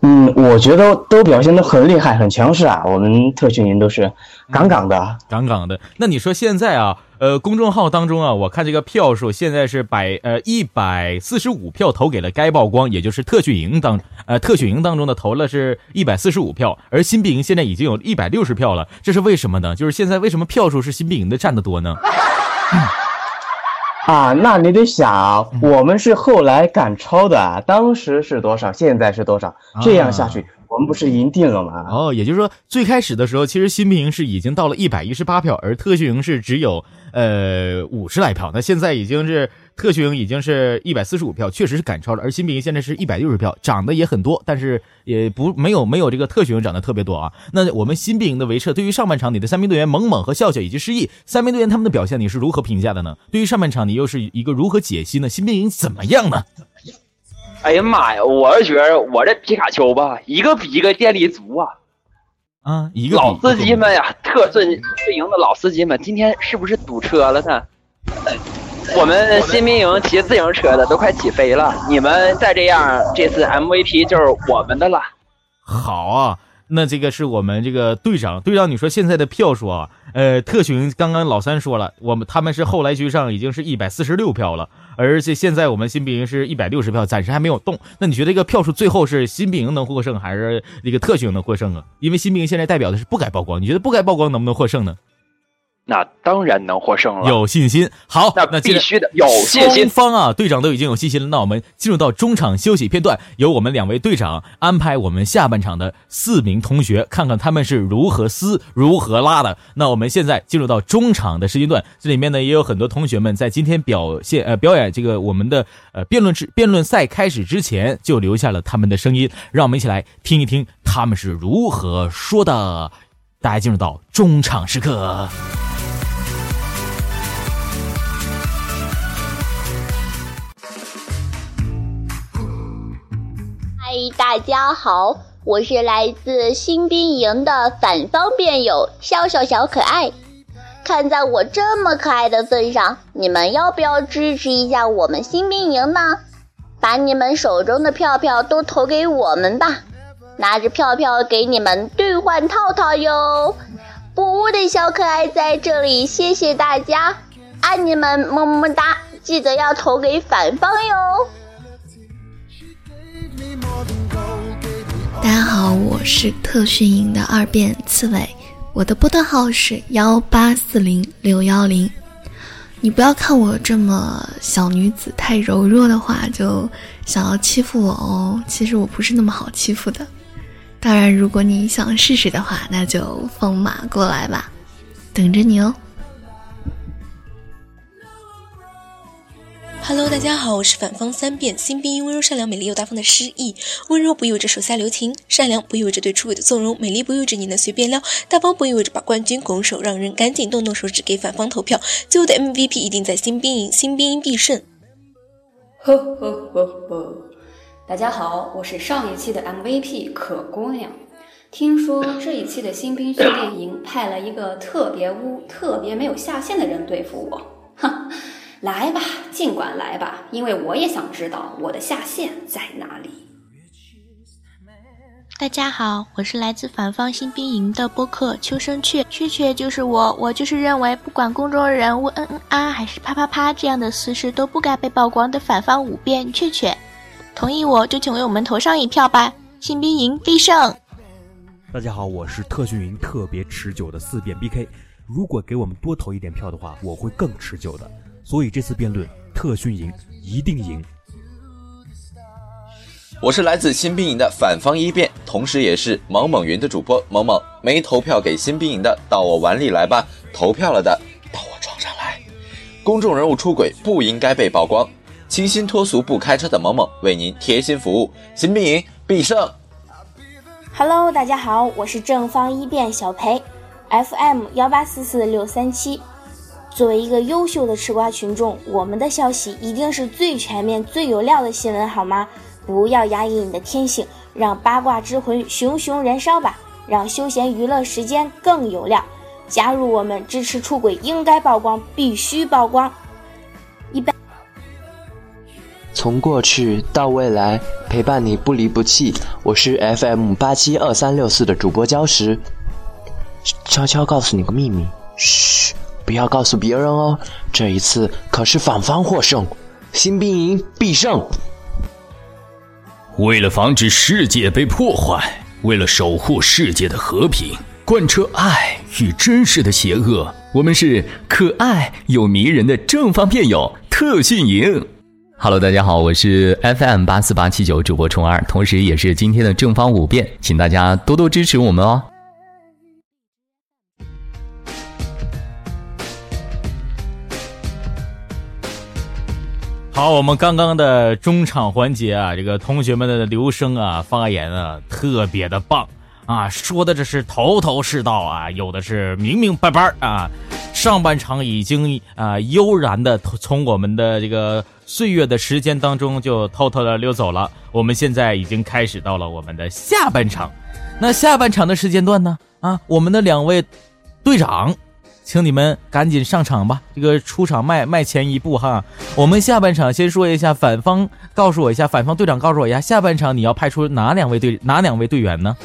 嗯，我觉得都表现得很厉害，很强势啊。我们特训营都是杠杠的，杠杠的。那你说现在啊，呃，公众号当中啊，我看这个票数现在是百呃一百四十五票投给了该曝光，也就是特训营当呃特训营当中的投了是一百四十五票，而新兵营现在已经有一百六十票了，这是为什么呢？就是现在为什么票数是新兵营的占的多呢？啊，那你得想，我们是后来赶超的，当时是多少，现在是多少，这样下去，我们不是赢定了吗？哦，也就是说，最开始的时候，其实新兵营是已经到了一百一十八票，而特训营是只有呃五十来票，那现在已经是。特训营已经是一百四十五票，确实是赶超了。而新兵营现在是一百六十票，涨的也很多，但是也不没有没有这个特训营涨得特别多啊。那我们新兵营的围撤，对于上半场你的三名队员猛猛和笑笑以及失忆三名队员他们的表现，你是如何评价的呢？对于上半场你又是一个如何解析呢？新兵营怎么样呢？哎呀妈呀，我是觉得我这皮卡丘吧，一个比一个电力足啊！啊，一个老司机们呀，特训训营的老司机们，今天是不是堵车了呢？我们新兵营骑自行车的都快起飞了，你们再这样，这次 MVP 就是我们的了。好啊，那这个是我们这个队长，队长，你说现在的票数啊，呃，特训刚刚老三说了，我们他们是后来居上，已经是一百四十六票了，而且现在我们新兵营是一百六十票，暂时还没有动。那你觉得这个票数最后是新兵营能获胜，还是那个特训能获胜啊？因为新兵现在代表的是不该曝光，你觉得不该曝光能不能获胜呢？那当然能获胜了，有信心。好，那必须的，有信心。双方啊，队长都已经有信心了。那我们进入到中场休息片段，由我们两位队长安排我们下半场的四名同学，看看他们是如何撕、如何拉的。那我们现在进入到中场的时间段，这里面呢也有很多同学们在今天表现呃表演这个我们的呃辩论之辩论赛开始之前就留下了他们的声音，让我们一起来听一听他们是如何说的。大家进入到中场时刻。大家好，我是来自新兵营的反方辩友笑笑小可爱。看在我这么可爱的份上，你们要不要支持一下我们新兵营呢？把你们手中的票票都投给我们吧，拿着票票给你们兑换套套哟。布屋的小可爱在这里，谢谢大家，爱你们，么么哒！记得要投给反方哟。大家好，我是特训营的二变刺猬，我的波特号是幺八四零六幺零。你不要看我这么小女子太柔弱的话，就想要欺负我哦。其实我不是那么好欺负的。当然，如果你想试试的话，那就放马过来吧，等着你哦。Hello，大家好，我是反方三变新兵，温柔善良、美丽又大方的诗意。温柔不意味着手下留情，善良不意味着对出轨的纵容，美丽不意味着你能随便撩，大方不意味着把冠军拱手让人。赶紧动动手指给反方投票，最后的 MVP 一定在新兵营，新兵营必胜。呵呵呵呵，大家好，我是上一期的 MVP 可姑娘。听说这一期的新兵训练营派了一个特别污、特别没有下限的人对付我，哈。来吧，尽管来吧，因为我也想知道我的下线在哪里。大家好，我是来自反方新兵营的播客秋生雀，雀雀就是我，我就是认为不管公众人物嗯嗯啊还是啪啪啪这样的私事都不该被曝光的反方五辩雀雀，同意我就请为我们投上一票吧，新兵营必胜。大家好，我是特训营特别持久的四辩 BK，如果给我们多投一点票的话，我会更持久的。所以这次辩论，特训营一定赢。我是来自新兵营的反方一辩，同时也是萌萌云的主播萌萌。没投票给新兵营的，到我碗里来吧；投票了的，到我床上来。公众人物出轨不应该被曝光，清新脱俗不开车的萌萌为您贴心服务，新兵营必胜。Hello，大家好，我是正方一辩小裴，FM 幺八四四六三七。作为一个优秀的吃瓜群众，我们的消息一定是最全面、最有料的新闻，好吗？不要压抑你的天性，让八卦之魂熊熊燃烧吧，让休闲娱乐时间更有料。加入我们，支持出轨应该曝光，必须曝光。一般。从过去到未来，陪伴你不离不弃。我是 FM 八七二三六四的主播礁石。悄悄告诉你个秘密，嘘，不要告诉别人哦。这一次可是反方获胜，新兵营必胜。为了防止世界被破坏，为了守护世界的和平，贯彻爱与真实的邪恶，我们是可爱又迷人的正方辩友特训营。Hello，大家好，我是 FM 八四八七九主播虫二，同时也是今天的正方五辩，请大家多多支持我们哦。好，我们刚刚的中场环节啊，这个同学们的留声啊、发言啊，特别的棒啊，说的这是头头是道啊，有的是明明白白啊。上半场已经啊悠然的从我们的这个岁月的时间当中就偷偷的溜走了，我们现在已经开始到了我们的下半场。那下半场的时间段呢？啊，我们的两位队长。请你们赶紧上场吧，这个出场迈迈前一步哈。我们下半场先说一下反方，告诉我一下，反方队长告诉我一下，下半场你要派出哪两位队哪两位队员呢？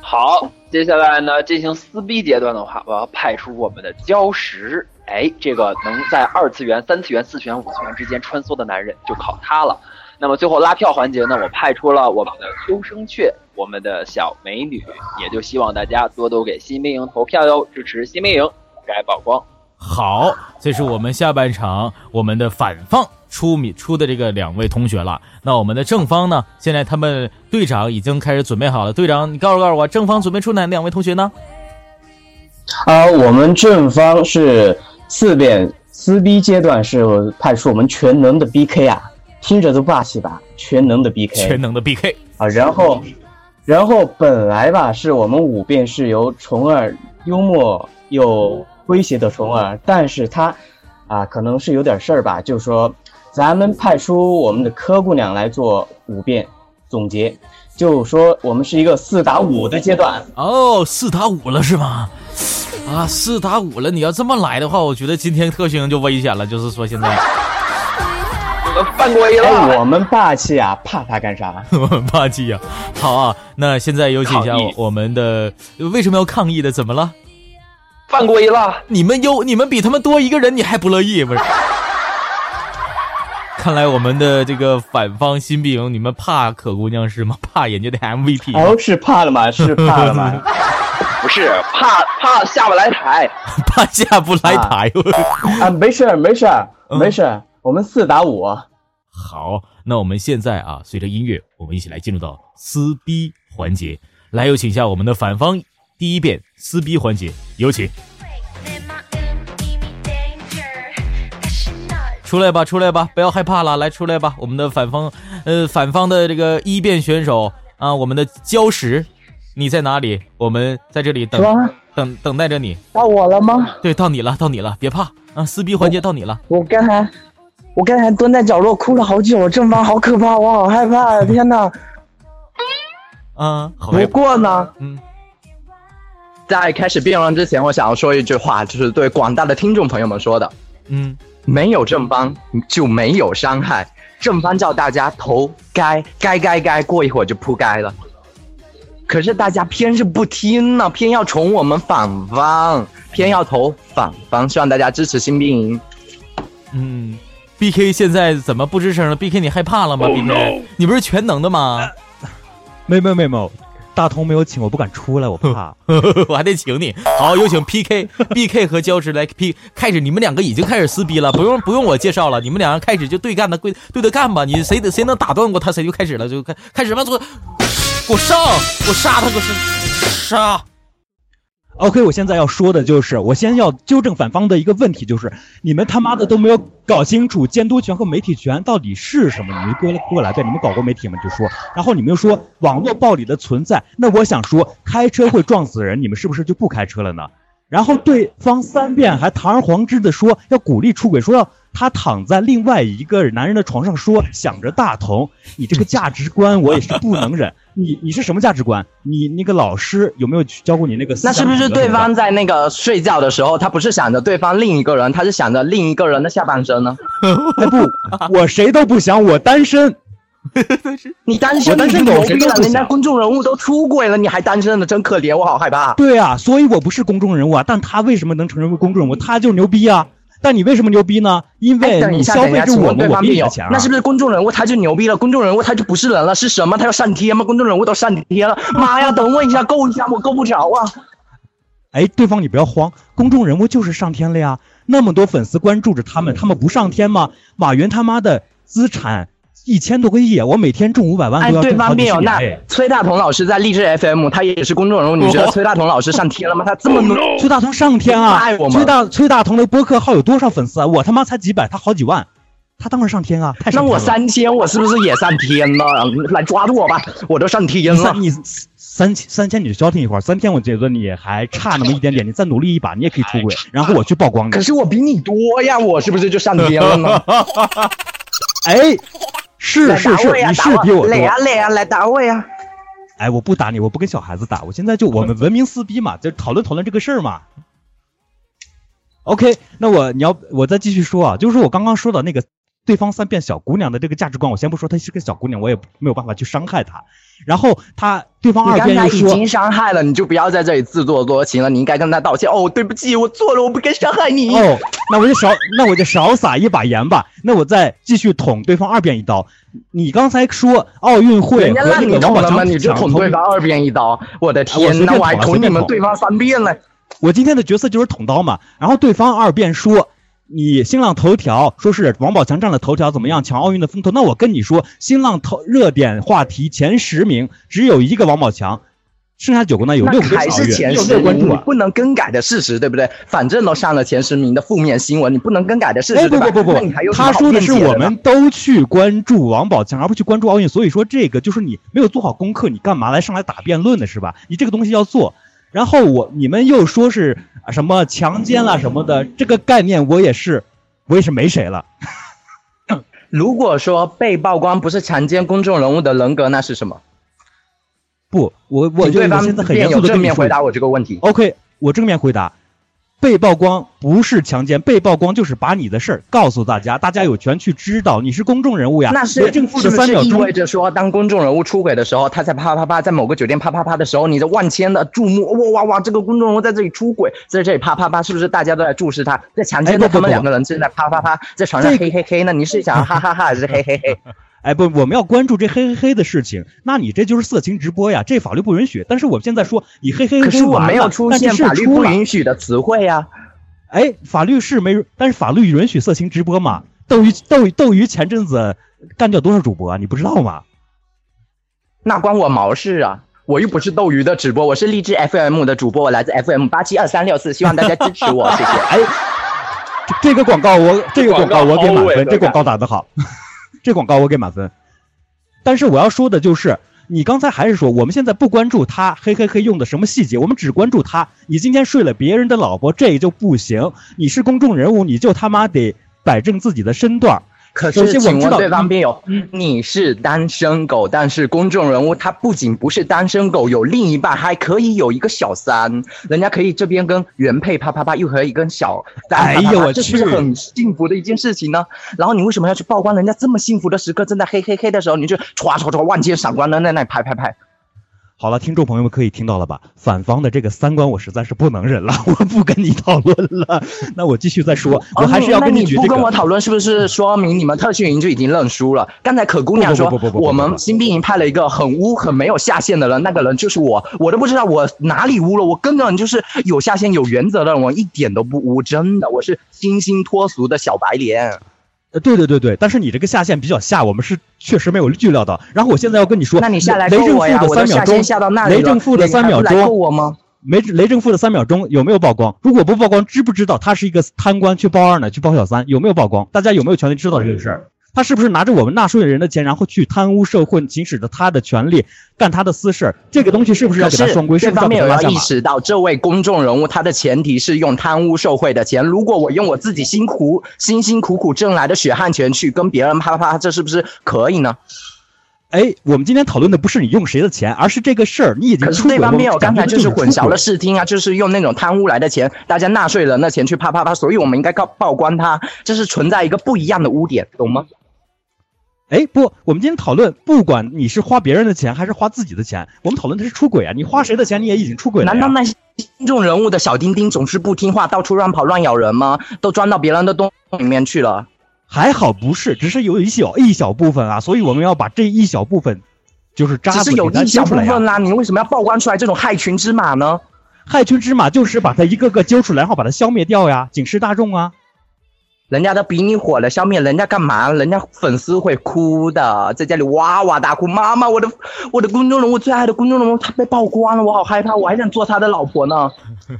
好，接下来呢进行撕逼阶段的话，我要派出我们的礁石，哎，这个能在二次元、三次元、四次元、五次元之间穿梭的男人就靠他了。那么最后拉票环节呢，我派出了我们的秋生雀。我们的小美女，也就希望大家多多给新兵营投票哟，支持新兵营，该曝光。好，这是我们下半场我们的反方出米出的这个两位同学了。那我们的正方呢？现在他们队长已经开始准备好了。队长，你告诉告诉我，正方准备出哪两位同学呢？啊，我们正方是四辩撕逼阶段是派出我们全能的 BK 啊，听着都霸气吧？全能的 BK，全能的 BK 啊，然后。然后本来吧，是我们五辩是由虫儿幽默又诙谐的虫儿，但是他，啊，可能是有点事儿吧，就说咱们派出我们的柯姑娘来做五遍总结，就说我们是一个四打五的阶段哦，四打五了是吗？啊，四打五了，你要这么来的话，我觉得今天特星就危险了，就是说现在。犯规了！我们霸气啊，怕他干啥？我们霸气呀！好啊，那现在有请一下我们的为什么要抗议的？怎么了？犯规了！你们有你们比他们多一个人，你还不乐意？不是？看来我们的这个反方新兵，你们怕可姑娘是吗？怕人家的 MVP？哦，是怕了吗？是怕了吗？不是怕怕下不来台，怕下不来台。啊，没事没事没事我们四打五，好，那我们现在啊，随着音乐，我们一起来进入到撕逼环节。来，有请一下我们的反方第一遍撕逼环节，有请。出来吧，出来吧，不要害怕了，来出来吧，我们的反方，呃，反方的这个一辩选手啊，我们的礁石，你在哪里？我们在这里等等等待着你。到我了吗？对，到你了，到你了，别怕。啊，撕逼环节到你了。我刚才，我刚才蹲在角落哭了好久，正方好可怕，我好害怕，天哪！啊，不过呢，嗯，在开始辩论之前，我想要说一句话，就是对广大的听众朋友们说的，嗯，没有正方就没有伤害，正方叫大家投该该该该，过一会儿就扑该了。可是大家偏是不听呢，偏要宠我们反方，偏要投反方，希望大家支持新兵营。嗯，B K 现在怎么不吱声了？B K 你害怕了吗？B K 你不是全能的吗？没有没有没有，大同没有请，我不敢出来，我怕。我还得请你。好，有请 P K B K 和礁石来 P 开始，你们两个已经开始撕逼了，不用不用我介绍了，你们两个开始就对干的，对对着干吧。你谁谁能打断过他，谁就开始了，就开开始吧，做。给我上！给我杀他！给我杀！OK，我现在要说的就是，我先要纠正反方的一个问题，就是你们他妈的都没有搞清楚监督权和媒体权到底是什么。你们过来过来，对，你们搞过媒体吗？就说，然后你们又说网络暴力的存在，那我想说，开车会撞死人，你们是不是就不开车了呢？然后对方三遍还堂而皇之的说要鼓励出轨，说要他躺在另外一个男人的床上说想着大同，你这个价值观我也是不能忍。你你是什么价值观？你那个老师有没有教过你那个？那是不是对方在那个睡觉的时候，他不是想着对方另一个人，他是想着另一个人的下半身呢？哎不，我谁都不想，我单身。你单身，我单身你狗谁都不牛逼了，人家。公众人物都出轨了，你还单身的，真可怜，我好害怕。对啊，所以我不是公众人物啊，但他为什么能成为公众人物？他就是牛逼啊！但你为什么牛逼呢？因哎，为你消费等一下，请问着我们，我对方辩友比你的强啊。那是不是公众人物他就牛逼了？公众人物他就不是人了，是什么？他要上天吗？公众人物都上天了，妈呀！等我一下，够一下，我够不着啊！哎，对方你不要慌，公众人物就是上天了呀，那么多粉丝关注着他们，他们不上天吗？马云他妈的资产一千多个亿，我每天挣五百万哎，都要对挣好几十方辩友，那。崔大同老师在励志 FM，他也是公众人物，你觉得崔大同老师上天了吗？他这么努，崔大同上天啊！爱我吗崔大崔大同的播客号有多少粉丝啊？我他妈才几百，他好几万，他当然上天啊！太那我上天了三千，我是不是也上天了？来抓住我吧，我都上天了。你三千三千你就消停一会儿，三千我觉得你还差那么一点点，你再努力一把，你也可以出轨，然后我去曝光你。可是我比你多呀，我是不是就上天了呢？哎，是是是，你是比我多来。呀来呀，来打我呀！哎，我不打你，我不跟小孩子打，我现在就我们文明撕逼嘛，就讨论讨论这个事儿嘛。OK，那我你要我再继续说啊，就是我刚刚说的那个对方三变小姑娘的这个价值观，我先不说她是个小姑娘，我也没有办法去伤害她。然后他对方二辩又说才已经伤害了，你就不要在这里自作多情了，你应该跟他道歉。哦，对不起，我错了，我不该伤害你。哦，那我就少，那我就少撒一把盐吧。那我再继续捅对方二辩一刀。你刚才说奥运会你那个王宝捅了吗？强你就抢捅对方二边一刀，我的天呐，随便捅了我还捅你们对方三遍了。我今天的角色就是捅刀嘛，然后对方二辩说你新浪头条说是王宝强占了头条，怎么样抢奥运的风头？那我跟你说，新浪头热点话题前十名只有一个王宝强，剩下九个呢有那六个还是前有十名，你六个关注啊。不能更改的事实，对不对？反正都上了前十名的负面新闻，你不能更改的事哎实，对吧？不不不不，他说的是我们都去关注王宝强，而不去关注奥运，所以说这个就是你没有做好功课，你干嘛来上来打辩论的是吧？你这个东西要做。然后我你们又说是啊什么强奸啦什么的，这个概念我也是我也是没谁了。如果说被曝光不是强奸公众人物的人格，那是什么？不，我我就请对方我现在很辩友严肃的正面回答我这个问题。OK，我正面回答，被曝光不是强奸，被曝光就是把你的事儿告诉大家，大家有权去知道，你是公众人物呀。那是雷正富是不是意的三秒钟味着说，当公众人物出轨的时候，他在啪啪啪，在某个酒店啪啪啪的时候，你的万千的注目，哇哇哇，这个公众人物在这里出轨，在这里啪啪啪，是不是大家都在注视他，在强奸他们两个人正在啪啪啪，在床上嘿嘿嘿那？你是想要哈哈哈还是嘿嘿嘿？哎不，我们要关注这嘿嘿嘿的事情，那你这就是色情直播呀，这法律不允许。但是我现在说你嘿嘿嘿可是我没有出现法律不允许的词汇呀。哎，法律是没，但是法律允许色情直播嘛？斗鱼斗斗鱼前阵子干掉多少主播啊？你不知道吗？那关我毛事啊！我又不是斗鱼的直播，我是励志 FM 的主播，我来自 FM 八七二三六四，希望大家支持我，谢谢。哎，这这个广告我这个广告我给满分，这广告打得好，这广告我给满分。但是我要说的就是，你刚才还是说我们现在不关注他嘿嘿嘿用的什么细节，我们只关注他。你今天睡了别人的老婆，这就不行。你是公众人物，你就他妈得摆正自己的身段。可是，请问对方辩友，你是单身狗，但是公众人物他不仅不是单身狗，有另一半，还可以有一个小三，人家可以这边跟原配啪啪啪，又可以跟小三啪啪啪，哎呦我这是不是很幸福的一件事情呢？然后你为什么要去曝光人家这么幸福的时刻，正在嘿嘿嘿的时候，你就唰唰唰万箭闪光灯在那里拍拍拍？好了，听众朋友们可以听到了吧？反方的这个三观我实在是不能忍了，我不跟你讨论了。那我继续再说，我还是要跟举这个。你不跟我讨论，是不是说明你们特训营就已经认输了？刚才可姑娘说我们新兵营派了一个很污、很没有下限的人，那个人就是我，我都不知道我哪里污了，我根本就是有下限、有原则的人，我一点都不污，真的，我是清新脱俗的小白脸。呃，对对对对，但是你这个下线比较下，我们是确实没有预料到。然后我现在要跟你说，那你下来雷正够我呀负的三秒钟，下到那里雷正富的三秒钟，我吗？雷雷正富的三秒钟有没有曝光？如果不曝光，知不知道他是一个贪官去报二呢？去报小三有没有曝光？大家有没有权利知道这个事儿？他是不是拿着我们纳税人的钱，然后去贪污受贿，行使着他的权利，干他的私事儿？这个东西是不是要给他双规？是不是要这方面我要？意识到，这位公众人物他的前提是用贪污受贿的钱。如果我用我自己辛苦、辛辛苦苦挣来的血汗钱去跟别人啪啪啪，这是不是可以呢？哎，我们今天讨论的不是你用谁的钱，而是这个事儿，你已经可是出轨了。对方面，我刚才就是混淆了。视听啊，就是用那种贪污来的钱，大家纳税人的钱去啪啪啪，所以我们应该告曝光他，这是存在一个不一样的污点，懂吗？哎，不，我们今天讨论，不管你是花别人的钱还是花自己的钱，我们讨论的是出轨啊！你花谁的钱，你也已经出轨了。难道那些公众人物的小丁丁总是不听话，到处乱跑乱咬人吗？都钻到别人的洞里面去了？还好不是，只是有一小一小部分啊，所以我们要把这一小部分，就是渣子只是有一小部分啦，你为什么要曝光出来这种害群之马呢？害群之马就是把它一个个揪出来，然后把它消灭掉呀，警示大众啊。人家都比你火了，消灭人家干嘛？人家粉丝会哭的，在家里哇哇大哭。妈妈，我的我的公众人物，最爱的公众人物，他被曝光了，我好害怕，我还想做他的老婆呢。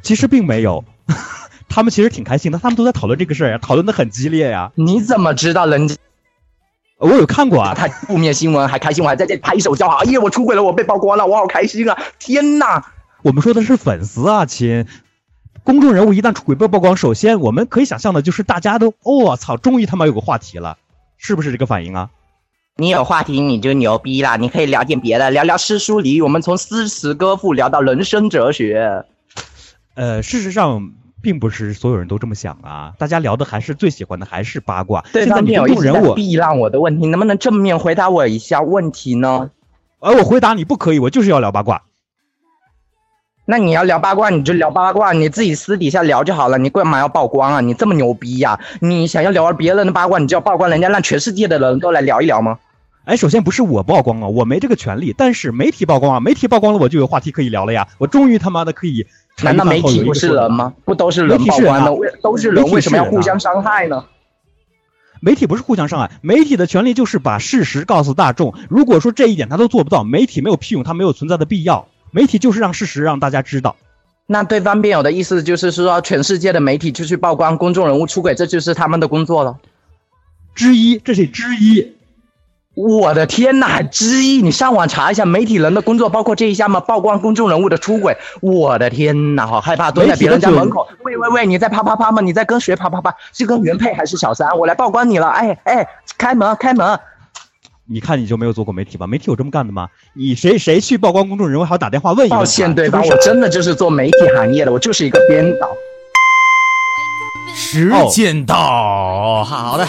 其实并没有，他们其实挺开心的，他们都在讨论这个事儿呀，讨论的很激烈呀。你怎么知道人家？我有看过啊，他负面新闻还开心，我还在这里拍手叫好，哎呀，我出轨了，我被曝光了，我好开心啊！天哪！我们说的是粉丝啊，亲。公众人物一旦出轨被曝光，首先我们可以想象的就是大家都，哦我、操，终于他妈有个话题了，是不是这个反应啊？你有话题你就牛逼啦，你可以聊点别的，聊聊诗书礼，我们从诗词歌赋聊到人生哲学。呃，事实上并不是所有人都这么想啊，大家聊的还是最喜欢的还是八卦。对方现在公众人物，避让我的问题，能不能正面回答我一下问题呢？而我回答你不可以，我就是要聊八卦。那你要聊八卦，你就聊八卦，你自己私底下聊就好了。你干嘛要曝光啊？你这么牛逼呀、你想要聊别人的八卦，你就要曝光人家，让全世界的人都来聊一聊吗？哎，首先不是我曝光啊，我没这个权利，但是媒体曝光啊，媒体曝光了，我就有话题可以聊了呀。我终于他妈的可以。难道媒体不是人吗？不都是人曝光的？为都是人，为什么要互相伤害呢？媒体不是互相伤害，媒体的权利就是把事实告诉大众。如果说这一点他都做不到，媒体没有屁用，他没有存在的必要。媒体就是让事实让大家知道。那对方辩友的意思就是说，全世界的媒体就去曝光公众人物出轨，这就是他们的工作了。之一，这是之一。我的天哪，之一！你上网查一下，媒体人的工作包括这一项吗？曝光公众人物的出轨。我的天哪，好害怕，蹲在别人家门口。喂喂喂，你在啪啪啪吗？你在跟谁啪啪啪？是跟原配还是小三？我来曝光你了！哎哎，开门开门！你看你就没有做过媒体吧？媒体有这么干的吗？你谁谁去曝光公众人物还要打电话问一下？抱歉，对方，我真的就是做媒体行业的，我就是一个编导。时间到，好的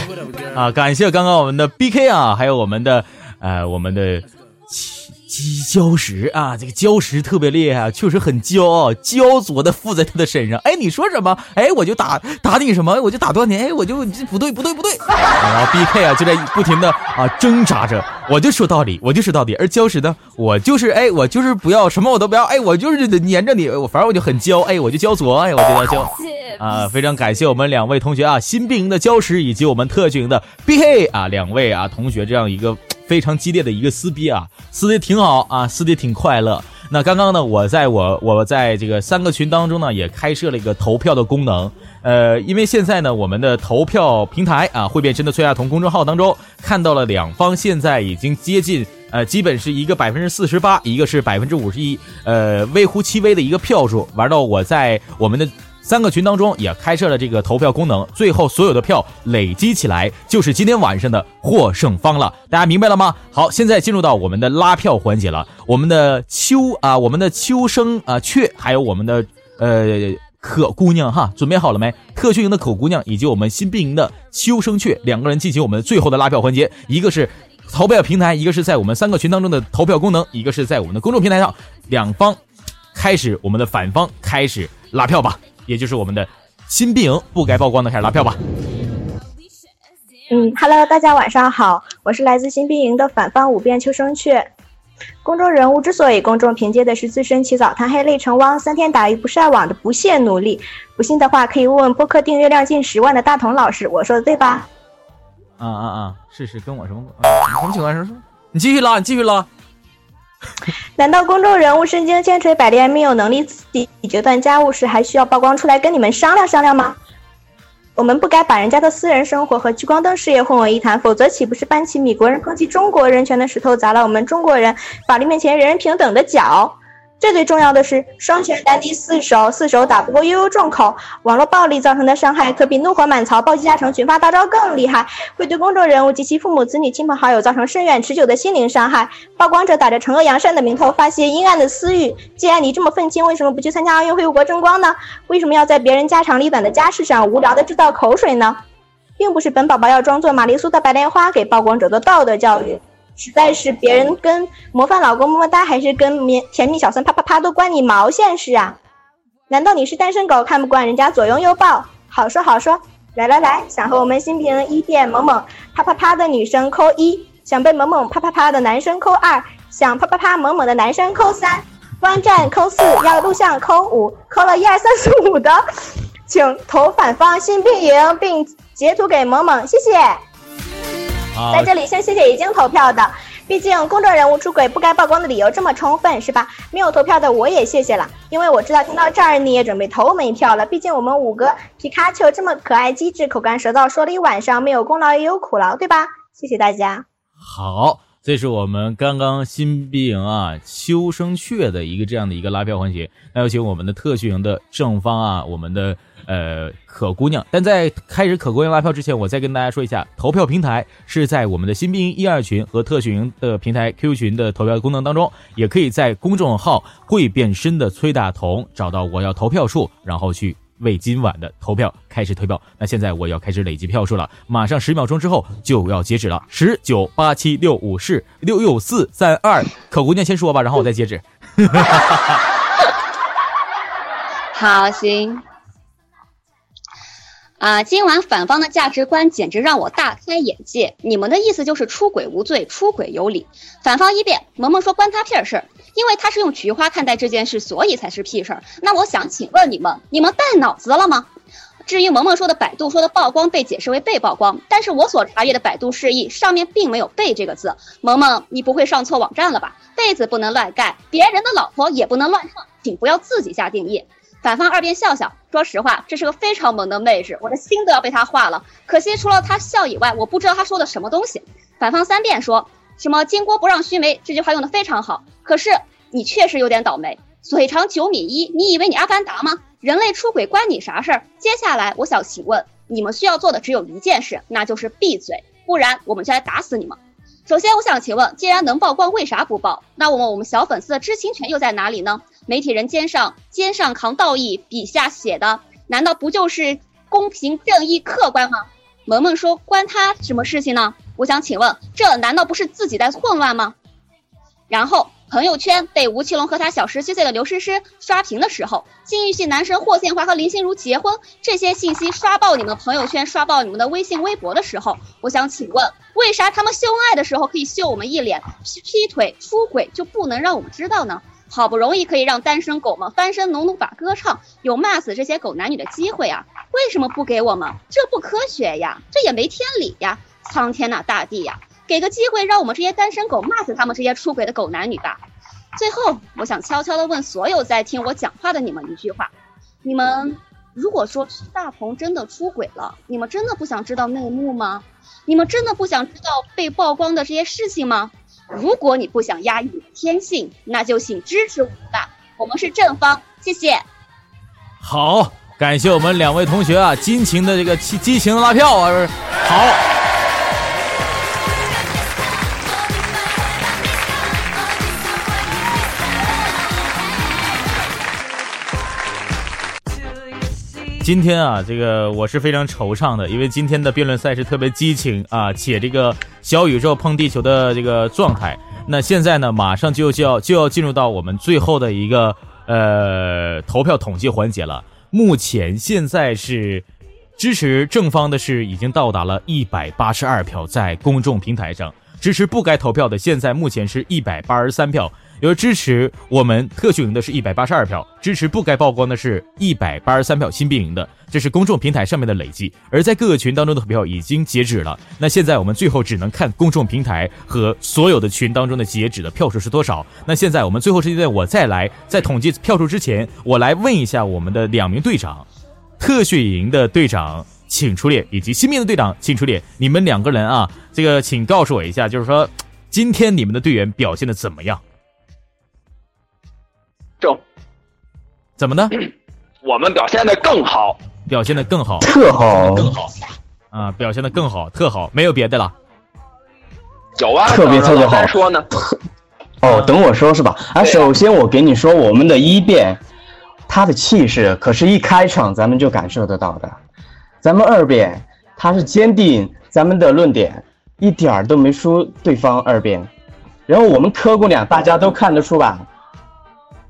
啊，感谢刚刚我们的 B K 啊，还有我们的呃我们的鸡礁石啊，这个礁石特别厉害啊，确实很骄傲，焦灼的附在他的身上。哎，你说什么？哎，我就打打你什么？我就打断你。哎，我就不对不对不对。然后 B K 啊就在不停的啊挣扎着，我就说道理，我就说道理。而礁石呢，我就是哎，我就是不要什么我都不要，哎，我就是粘着你，我反正我就很焦，哎，我就焦灼，哎，我就要焦。啊，非常感谢我们两位同学啊，新兵营的礁石以及我们特训营的 B K 啊，两位啊同学这样一个非常激烈的一个撕逼啊，撕的挺好啊，撕的挺快乐。那刚刚呢，我在我我在这个三个群当中呢，也开设了一个投票的功能。呃，因为现在呢，我们的投票平台啊，会变身的崔亚彤公众号当中看到了两方现在已经接近呃，基本是一个百分之四十八，一个是百分之五十一，呃，微乎其微的一个票数。玩到，我在我们的。三个群当中也开设了这个投票功能，最后所有的票累积起来就是今天晚上的获胜方了。大家明白了吗？好，现在进入到我们的拉票环节了。我们的秋啊，我们的秋生啊雀，还有我们的呃可姑娘哈，准备好了没？特训营的可姑娘以及我们新兵营的秋生雀两个人进行我们最后的拉票环节，一个是投票平台，一个是在我们三个群当中的投票功能，一个是在我们的公众平台上，两方开始我们的反方开始拉票吧。也就是我们的新兵营不该曝光的开始拉票吧。嗯，Hello，大家晚上好，我是来自新兵营的反方五辩秋生雀。公众人物之所以公众，凭借的是自身起早贪黑累成汪，三天打鱼不晒网的不懈努力。不信的话，可以问问播客订阅量近十万的大同老师，我说的对吧？啊啊啊！是是，跟我什么啊？什么情况？说你继续拉，你继续拉。难道公众人物身经千锤百炼，没有能力自己决断家务事，还需要曝光出来跟你们商量商量吗？我们不该把人家的私人生活和聚光灯事业混为一谈，否则岂不是搬起米国人抨击中国人权的石头，砸了我们中国人法律面前人人平等的脚？最最重要的是，双拳难敌四手，四手打不过悠悠众口。网络暴力造成的伤害，可比怒火满槽、暴击加成、群发大招更厉害，会对公众人物及其父母、子女、亲朋好友造成深远持久的心灵伤害。曝光者打着惩恶扬善的名头，发泄阴暗的私欲。既然你这么愤青，为什么不去参加奥运会为国争光呢？为什么要在别人家长里短的家事上无聊的制造口水呢？并不是本宝宝要装作玛丽苏的白莲花，给曝光者的道德教育。实在是别人跟模范老公么么哒，还是跟甜甜蜜小三啪啪啪，都关你毛线事啊？难道你是单身狗，看不惯人家左拥右抱？好说好说，来来来，想和我们新平一店萌萌啪啪啪的女生扣一，想被萌萌啪啪啪的男生扣二，想啪啪啪萌萌的男生扣三，观战扣四，要录像扣五，扣了一二三四五的，请投反方新兵营并截图给萌萌，谢谢。在这里先谢谢已经投票的，毕竟公众人物出轨不该曝光的理由这么充分，是吧？没有投票的我也谢谢了，因为我知道听到这儿你也准备投我们一票了。毕竟我们五个皮卡丘这么可爱、机智、口干舌燥，说了一晚上，没有功劳也有苦劳，对吧？谢谢大家。好，这是我们刚刚新兵营啊秋生雀的一个这样的一个拉票环节，那有请我们的特训营的正方啊，我们的。呃，可姑娘，但在开始可姑娘拉票之前，我再跟大家说一下，投票平台是在我们的新兵营一二群和特训营的平台 QQ 群的投票功能当中，也可以在公众号会变身的崔大同找到我要投票处，然后去为今晚的投票开始投票。那现在我要开始累积票数了，马上十秒钟之后就要截止了，十九八七六五四六六四三二，可姑娘先说吧，然后我再截止。好，行。啊，今晚反方的价值观简直让我大开眼界。你们的意思就是出轨无罪，出轨有理。反方一辩，萌萌说关他屁事儿，因为他是用菊花看待这件事，所以才是屁事儿。那我想请问你们，你们带脑子了吗？至于萌萌说的百度说的曝光被解释为被曝光，但是我所查阅的百度释义上面并没有被这个字。萌萌，你不会上错网站了吧？被子不能乱盖，别人的老婆也不能乱上，请不要自己下定义。反方二辩笑笑，说实话，这是个非常萌的妹纸，我的心都要被她化了。可惜除了她笑以外，我不知道她说的什么东西。反方三辩说什么金锅不让须眉，这句话用的非常好。可是你确实有点倒霉，腿长九米一，你以为你阿凡达吗？人类出轨关你啥事儿？接下来我想请问，你们需要做的只有一件事，那就是闭嘴，不然我们就来打死你们。首先我想请问，既然能曝光，为啥不报？那我们我们小粉丝的知情权又在哪里呢？媒体人肩上肩上扛道义，笔下写的难道不就是公平正义客观吗？萌萌说关他什么事情呢？我想请问，这难道不是自己在混乱吗？然后朋友圈被吴奇隆和他小十七岁的刘诗诗刷屏的时候，禁欲系男神霍建华和林心如结婚这些信息刷爆你们朋友圈，刷爆你们的微信微博的时候，我想请问，为啥他们秀恩爱的时候可以秀我们一脸，劈劈腿出轨就不能让我们知道呢？好不容易可以让单身狗们翻身农奴把歌唱，有骂死这些狗男女的机会啊！为什么不给我们？这不科学呀，这也没天理呀！苍天呐，大地呀，给个机会让我们这些单身狗骂死他们这些出轨的狗男女吧！最后，我想悄悄的问所有在听我讲话的你们一句话：你们如果说大鹏真的出轨了，你们真的不想知道内幕吗？你们真的不想知道被曝光的这些事情吗？如果你不想压抑天性，那就请支持我们吧。我们是正方，谢谢。好，感谢我们两位同学啊，激情的这个激激情的拉票啊，好。今天啊，这个我是非常惆怅的，因为今天的辩论赛是特别激情啊，且这个小宇宙碰地球的这个状态。那现在呢，马上就就要就要进入到我们最后的一个呃投票统计环节了。目前现在是支持正方的是已经到达了一百八十二票，在公众平台上支持不该投票的现在目前是一百八十三票。有支持我们特训营的是一百八十二票，支持不该曝光的是一百八十三票，新兵营的这是公众平台上面的累计，而在各个群当中的投票已经截止了。那现在我们最后只能看公众平台和所有的群当中的截止的票数是多少。那现在我们最后时间，我再来在统计票数之前，我来问一下我们的两名队长，特训营的队长。请出列，以及新兵的队长请出列。你们两个人啊，这个请告诉我一下，就是说今天你们的队员表现的怎么样？怎么呢？我们表现的更好，表现的更好，特好，更好啊！表现的更好，特好，没有别的了。有啊，特别特别好再说呢。哦，等我说是吧？啊，首先我给你说，我们的一辩，他的气势可是一开场咱们就感受得到的。咱们二辩，他是坚定咱们的论点，一点儿都没输对方二辩。然后我们柯姑娘，大家都看得出吧？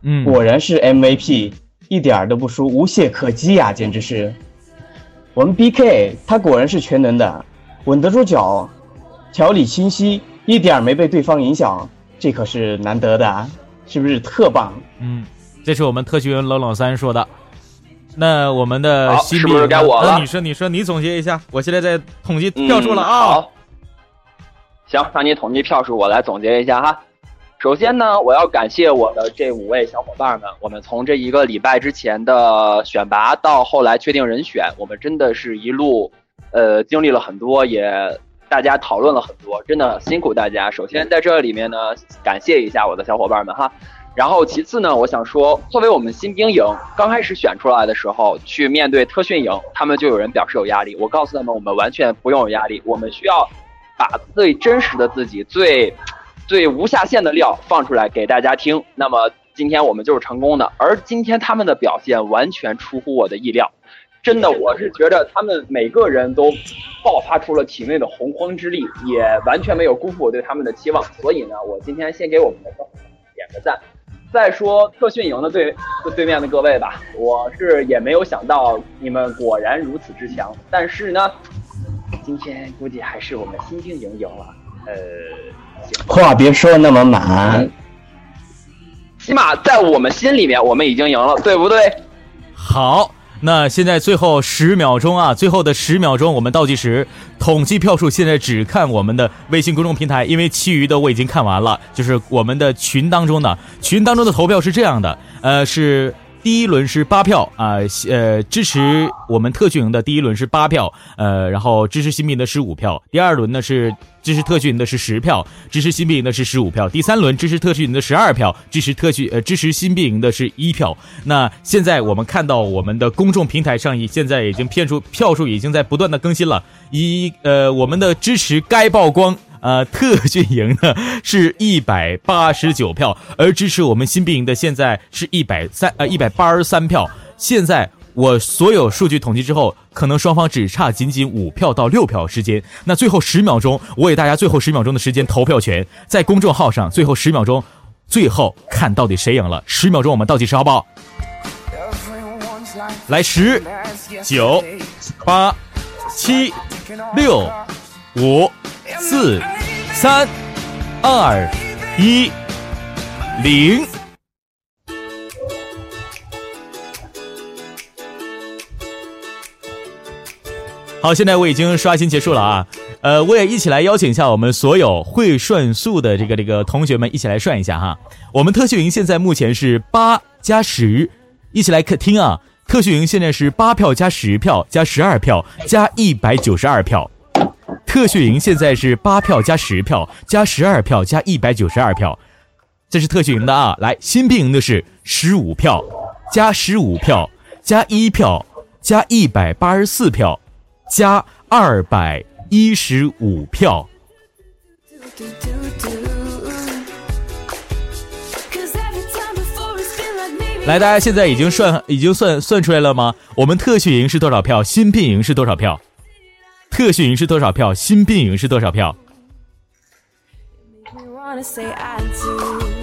嗯，果然是 MVP，一点儿都不输，无懈可击呀，简直是。我们 BK 他果然是全能的，稳得住脚，条理清晰，一点儿没被对方影响。这可是难得的，啊，是不是特棒？嗯，这是我们特训员冷冷三说的。那我们的新兵，是不是该我了？你说，你说，你总结一下。我现在在统计票数了啊。好，行，让你统计票数，我来总结一下哈。首先呢，我要感谢我的这五位小伙伴们。我们从这一个礼拜之前的选拔到后来确定人选，我们真的是一路呃经历了很多，也。大家讨论了很多，真的辛苦大家。首先在这里面呢，感谢一下我的小伙伴们哈。然后其次呢，我想说，作为我们新兵营刚开始选出来的时候，去面对特训营，他们就有人表示有压力。我告诉他们，我们完全不用有压力，我们需要把最真实的自己、最最无下限的料放出来给大家听。那么今天我们就是成功的，而今天他们的表现完全出乎我的意料。真的，我是觉得他们每个人都爆发出了体内的洪荒之力，也完全没有辜负我对他们的期望。所以呢，我今天先给我们的点个赞。再说特训营的对对面的各位吧，我是也没有想到你们果然如此之强。但是呢，今天估计还是我们新兵营赢了。呃，话别说那么满，起码在我们心里面，我们已经赢了，对不对？好。那现在最后十秒钟啊，最后的十秒钟，我们倒计时，统计票数。现在只看我们的微信公众平台，因为其余的我已经看完了。就是我们的群当中呢群当中的投票是这样的，呃，是。第一轮是八票啊，呃，支持我们特训营的第一轮是八票，呃，然后支持新兵的是五票。第二轮呢是支持特训营的是十票，支持新兵营的是十五票。第三轮支持特训营的十二票，支持特训呃支持新兵营的是一票。那现在我们看到我们的公众平台上已，现在已经骗出票数已经在不断的更新了，一呃我们的支持该曝光。呃，特训营呢是一百八十九票，而支持我们新兵营的现在是一百三呃一百八十三票。现在我所有数据统计之后，可能双方只差仅仅五票到六票时间。那最后十秒钟，我给大家最后十秒钟的时间投票权，在公众号上最后十秒钟，最后看到底谁赢了。十秒钟我们倒计时好不好？来，十、九、八、七、六、五。四、三、二、一、零。好，现在我已经刷新结束了啊。呃，我也一起来邀请一下我们所有会算数的这个这个同学们一起来算一下哈。我们特训营现在目前是八加十，一起来可听啊。特训营现在是八票加十票加十二票加一百九十二票。特训营现在是八票加十票加十二票加一百九十二票，这是特训营的啊。来，新兵营的是十五票加十五票加一票加一百八十四票加二百一十五票。来，大家现在已经算已经算算出来了吗？我们特训营是多少票？新兵营是多少票？特训营是多少票？新兵营是多少票？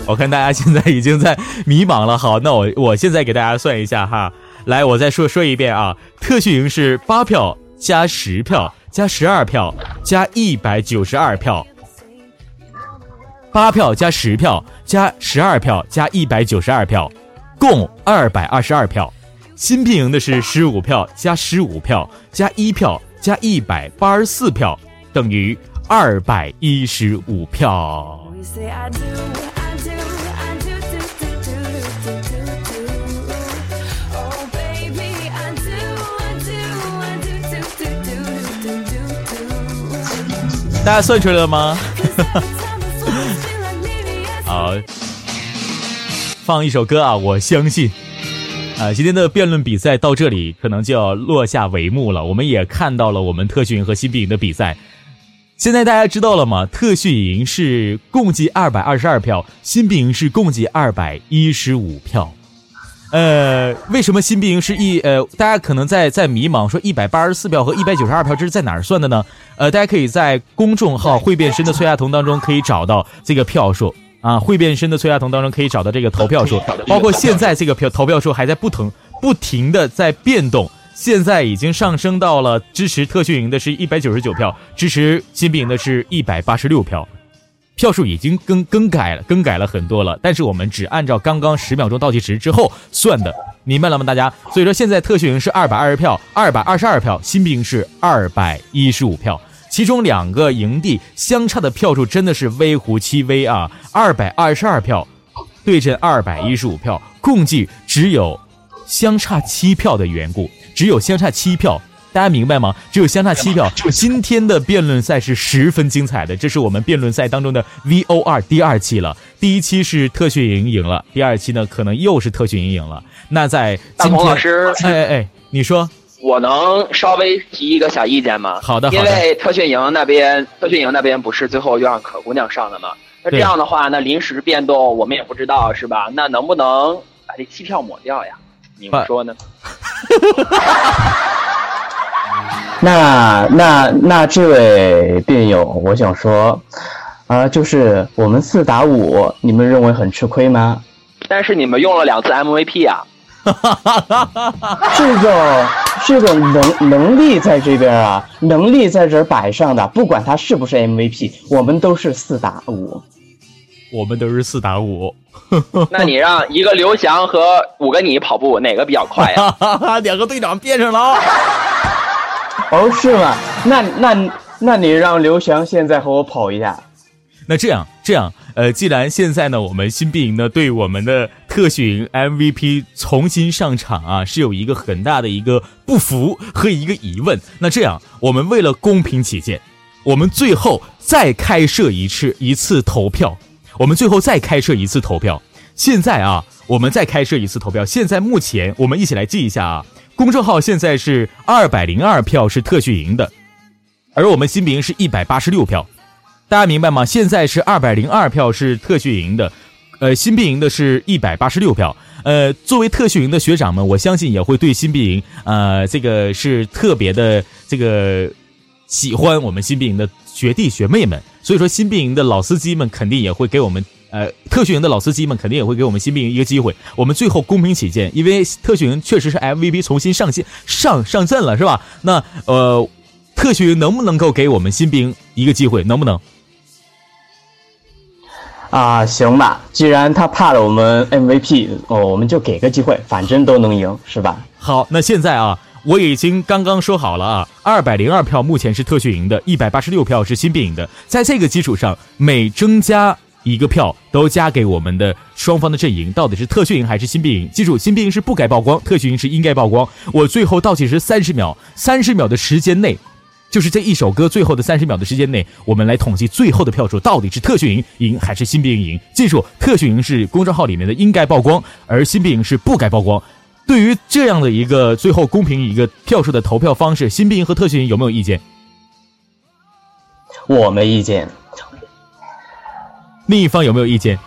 我看大家现在已经在迷茫了。好，那我我现在给大家算一下哈。来，我再说说一遍啊。特训营是八票加十票加十二票加一百九十二票。八票加十票加十二票加一百九十二票，共二百二十二票。新兵营的是十五票加十五票加一票。加一百八十四票等于二百一十五票大家算出来了吗好放一首歌啊我相信啊，今天的辩论比赛到这里可能就要落下帷幕了。我们也看到了我们特训营和新兵营的比赛。现在大家知道了吗？特训营是共计二百二十二票，新兵营是共计二百一十五票。呃，为什么新兵营是一呃？大家可能在在迷茫，说一百八十四票和一百九十二票这是在哪儿算的呢？呃，大家可以在公众号“会变身的崔亚彤”当中可以找到这个票数啊，“会变身的崔亚彤”当中可以找到这个投票数，包括现在这个票投票数还在不同不停的在变动。现在已经上升到了支持特训营的是一百九十九票，支持新兵营的是一百八十六票，票数已经更更改了，更改了很多了。但是我们只按照刚刚十秒钟倒计时之后算的，明白了吗，大家？所以说现在特训营是二百二十票，二百二十二票，新兵营是二百一十五票，其中两个营地相差的票数真的是微乎其微啊，二百二十二票对阵二百一十五票，共计只有相差七票的缘故。只有相差七票，大家明白吗？只有相差七票。今天的辩论赛是十分精彩的，这是我们辩论赛当中的 V O 二第二期了。第一期是特训营赢了，第二期呢可能又是特训营赢了。那在大鹏老师，哎哎哎，你说，我能稍微提一个小意见吗？好的，因为特训营那边，特训营那边不是最后又让可姑娘上了吗？那这样的话，那临时变动我们也不知道是吧？那能不能把这七票抹掉呀？你们说呢？那那那这位辩友，我想说，啊，就是我们四打五，你们认为很吃亏吗？但是你们用了两次 MVP 啊！这个这个能能力在这边啊，能力在这儿摆上的，不管他是不是 MVP，我们都是四打五。我们都是四打五，那你让一个刘翔和五个你跑步哪个比较快呀？两个队长变上了啊！哦，是吗？那那那你让刘翔现在和我跑一下。那这样这样，呃，既然现在呢，我们新兵营呢对我们的特训营 MVP 重新上场啊，是有一个很大的一个不服和一个疑问。那这样，我们为了公平起见，我们最后再开设一次一次投票。我们最后再开设一次投票。现在啊，我们再开设一次投票。现在目前，我们一起来记一下啊。公众号现在是二百零二票是特训营的，而我们新兵营是一百八十六票。大家明白吗？现在是二百零二票是特训营的，呃，新兵营的是一百八十六票。呃，作为特训营的学长们，我相信也会对新兵营，呃，这个是特别的这个喜欢我们新兵营的学弟学妹们。所以说，新兵营的老司机们肯定也会给我们，呃，特训营的老司机们肯定也会给我们新兵营一个机会。我们最后公平起见，因为特训营确实是 MVP 重新上线上上阵了，是吧？那呃，特训营能不能够给我们新兵一个机会？能不能？啊，行吧，既然他怕了我们 MVP，哦，我们就给个机会，反正都能赢，是吧？好，那现在啊。我已经刚刚说好了啊，二百零二票目前是特训营的，一百八十六票是新兵营的。在这个基础上，每增加一个票都加给我们的双方的阵营，到底是特训营还是新兵营？记住，新兵营是不该曝光，特训营是应该曝光。我最后倒计时三十秒，三十秒的时间内，就是这一首歌最后的三十秒的时间内，我们来统计最后的票数，到底是特训营赢还是新兵营赢？记住，特训营是公众号里面的应该曝光，而新兵营是不该曝光。对于这样的一个最后公平一个票数的投票方式，新兵营和特训营有没有意见？我没意见。另一方有没有意见？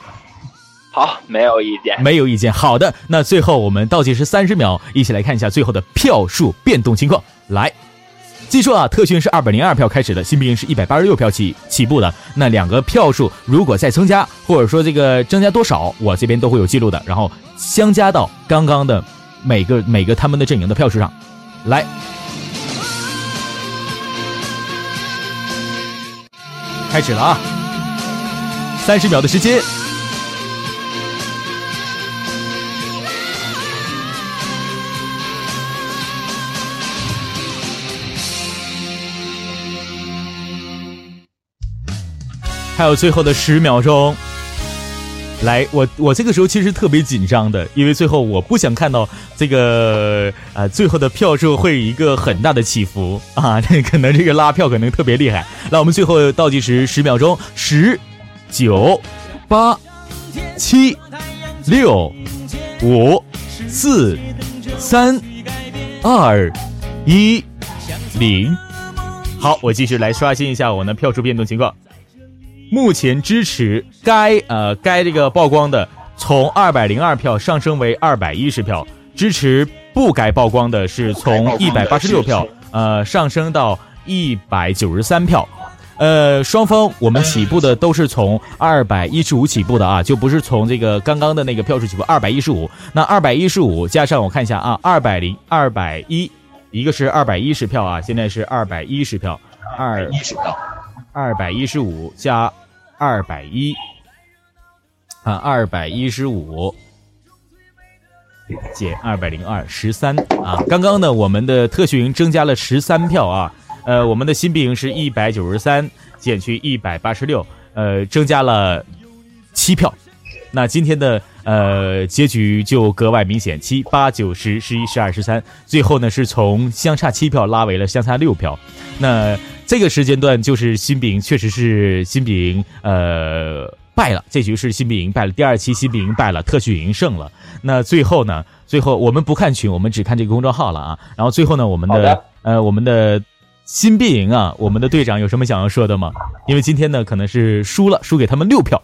好，没有意见。没有意见。好的，那最后我们倒计时三十秒，一起来看一下最后的票数变动情况。来，记住啊，特训是二百零二票开始的，新兵是一百八十六票起起步的。那两个票数如果再增加，或者说这个增加多少，我这边都会有记录的。然后相加到刚刚的。每个每个他们的阵营的票数上，来，开始了啊！三十秒的时间，还有最后的十秒钟，来，我我这个时候其实特别紧张的，因为最后我不想看到这个呃最后的票数会一个很大的起伏 啊，这可能这个拉票可能特别厉害。那我们最后倒计时十秒钟，十、九、八、七、六、五、四、三、二、一、零。好，我继续来刷新一下我的票数变动情况。目前支持该呃该这个曝光的从二百零二票上升为二百一十票，支持不该曝光的是从一百八十六票呃上升到一百九十三票。呃，双方我们起步的都是从二百一十五起步的啊，就不是从这个刚刚的那个票数起步二百一十五。那二百一十五加上我看一下啊，二百零二百一。一个是二百一十票啊，现在是二百一十票，二一十票，二百一十五加二百一啊，二百一十五减二百零二，十三啊。刚刚呢，我们的特训营增加了十三票啊，呃，我们的新兵营是一百九十三减去一百八十六，呃，增加了七票。那今天的呃结局就格外明显，七八九十十一十二十三，最后呢是从相差七票拉为了相差六票。那这个时间段就是新兵确实是新兵呃败了，这局是新兵营败了，第二期新兵营败了，特训营胜了。那最后呢，最后我们不看群，我们只看这个公众号了啊。然后最后呢，我们的呃我们的新兵营啊，我们的队长有什么想要说的吗？因为今天呢可能是输了，输给他们六票。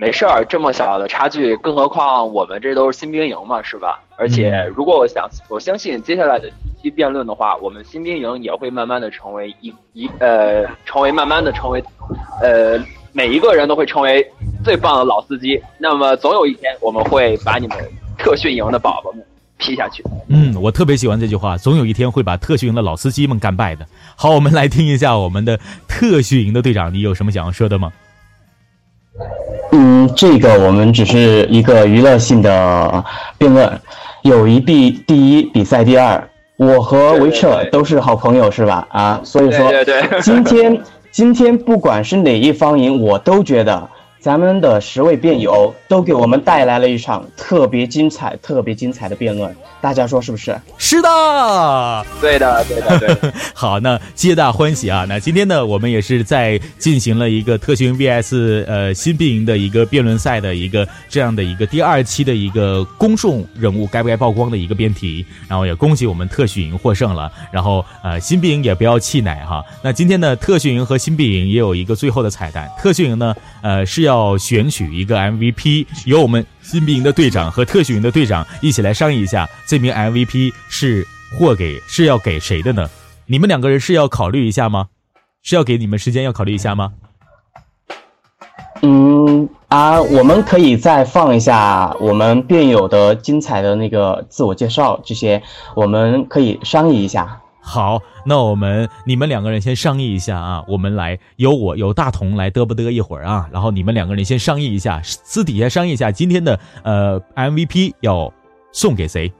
没事儿，这么小的差距，更何况我们这都是新兵营嘛，是吧？而且如果我想，我相信接下来的几期辩论的话，我们新兵营也会慢慢的成为一一呃，成为慢慢的成为，呃，每一个人都会成为最棒的老司机。那么总有一天，我们会把你们特训营的宝宝们劈下去。嗯，我特别喜欢这句话，总有一天会把特训营的老司机们干败的。好，我们来听一下我们的特训营的队长，你有什么想要说的吗？嗯，这个我们只是一个娱乐性的辩论，友谊第第一，比赛第二。我和维彻都是好朋友，是吧？啊，所以说今天今天不管是哪一方赢，我都觉得。咱们的十位辩友都给我们带来了一场特别精彩、特别精彩的辩论，大家说是不是？是的，对的，对的，对。好，那皆大欢喜啊！那今天呢，我们也是在进行了一个特训 VS 呃新兵营的一个辩论赛的一个这样的一个第二期的一个公众人物该不该曝光的一个辩题，然后也恭喜我们特训营获胜了，然后呃新兵营也不要气馁哈。那今天呢，特训营和新兵营也有一个最后的彩蛋，特训营呢呃是要。要选取一个 MVP，由我们新兵营的队长和特训营的队长一起来商议一下，这名 MVP 是或给是要给谁的呢？你们两个人是要考虑一下吗？是要给你们时间要考虑一下吗？嗯啊，我们可以再放一下我们辩友的精彩的那个自我介绍，这些我们可以商议一下。好，那我们你们两个人先商议一下啊，我们来由我由大同来嘚不嘚一会儿啊，然后你们两个人先商议一下，私底下商议一下今天的呃 MVP 要送给谁。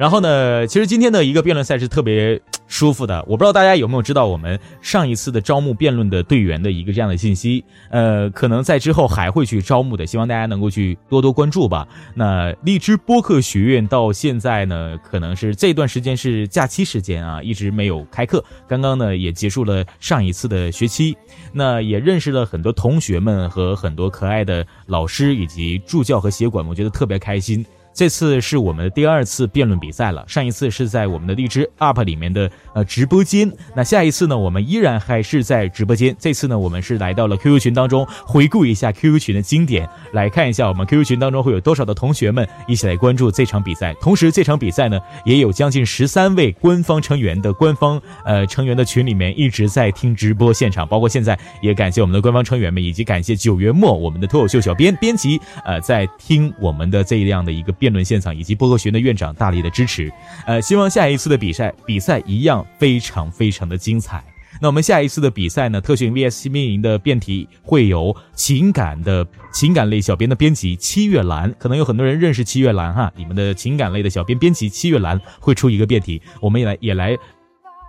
然后呢，其实今天的一个辩论赛是特别舒服的。我不知道大家有没有知道我们上一次的招募辩论的队员的一个这样的信息。呃，可能在之后还会去招募的，希望大家能够去多多关注吧。那荔枝播客学院到现在呢，可能是这段时间是假期时间啊，一直没有开课。刚刚呢也结束了上一次的学期，那也认识了很多同学们和很多可爱的老师以及助教和协管，我觉得特别开心。这次是我们的第二次辩论比赛了，上一次是在我们的荔枝 UP 里面的呃直播间，那下一次呢，我们依然还是在直播间。这次呢，我们是来到了 QQ 群当中，回顾一下 QQ 群的经典，来看一下我们 QQ 群当中会有多少的同学们一起来关注这场比赛。同时，这场比赛呢，也有将近十三位官方成员的官方呃成员的群里面一直在听直播现场，包括现在也感谢我们的官方成员们，以及感谢九月末我们的脱口秀小编编辑呃在听我们的这样的一个。辩论现场以及播客学院的院长大力的支持，呃，希望下一次的比赛比赛一样非常非常的精彩。那我们下一次的比赛呢？特训 VS 新兵营的辩题会由情感的情感类小编的编辑七月兰，可能有很多人认识七月兰哈，你们的情感类的小编编辑七月兰会出一个辩题，我们也来也来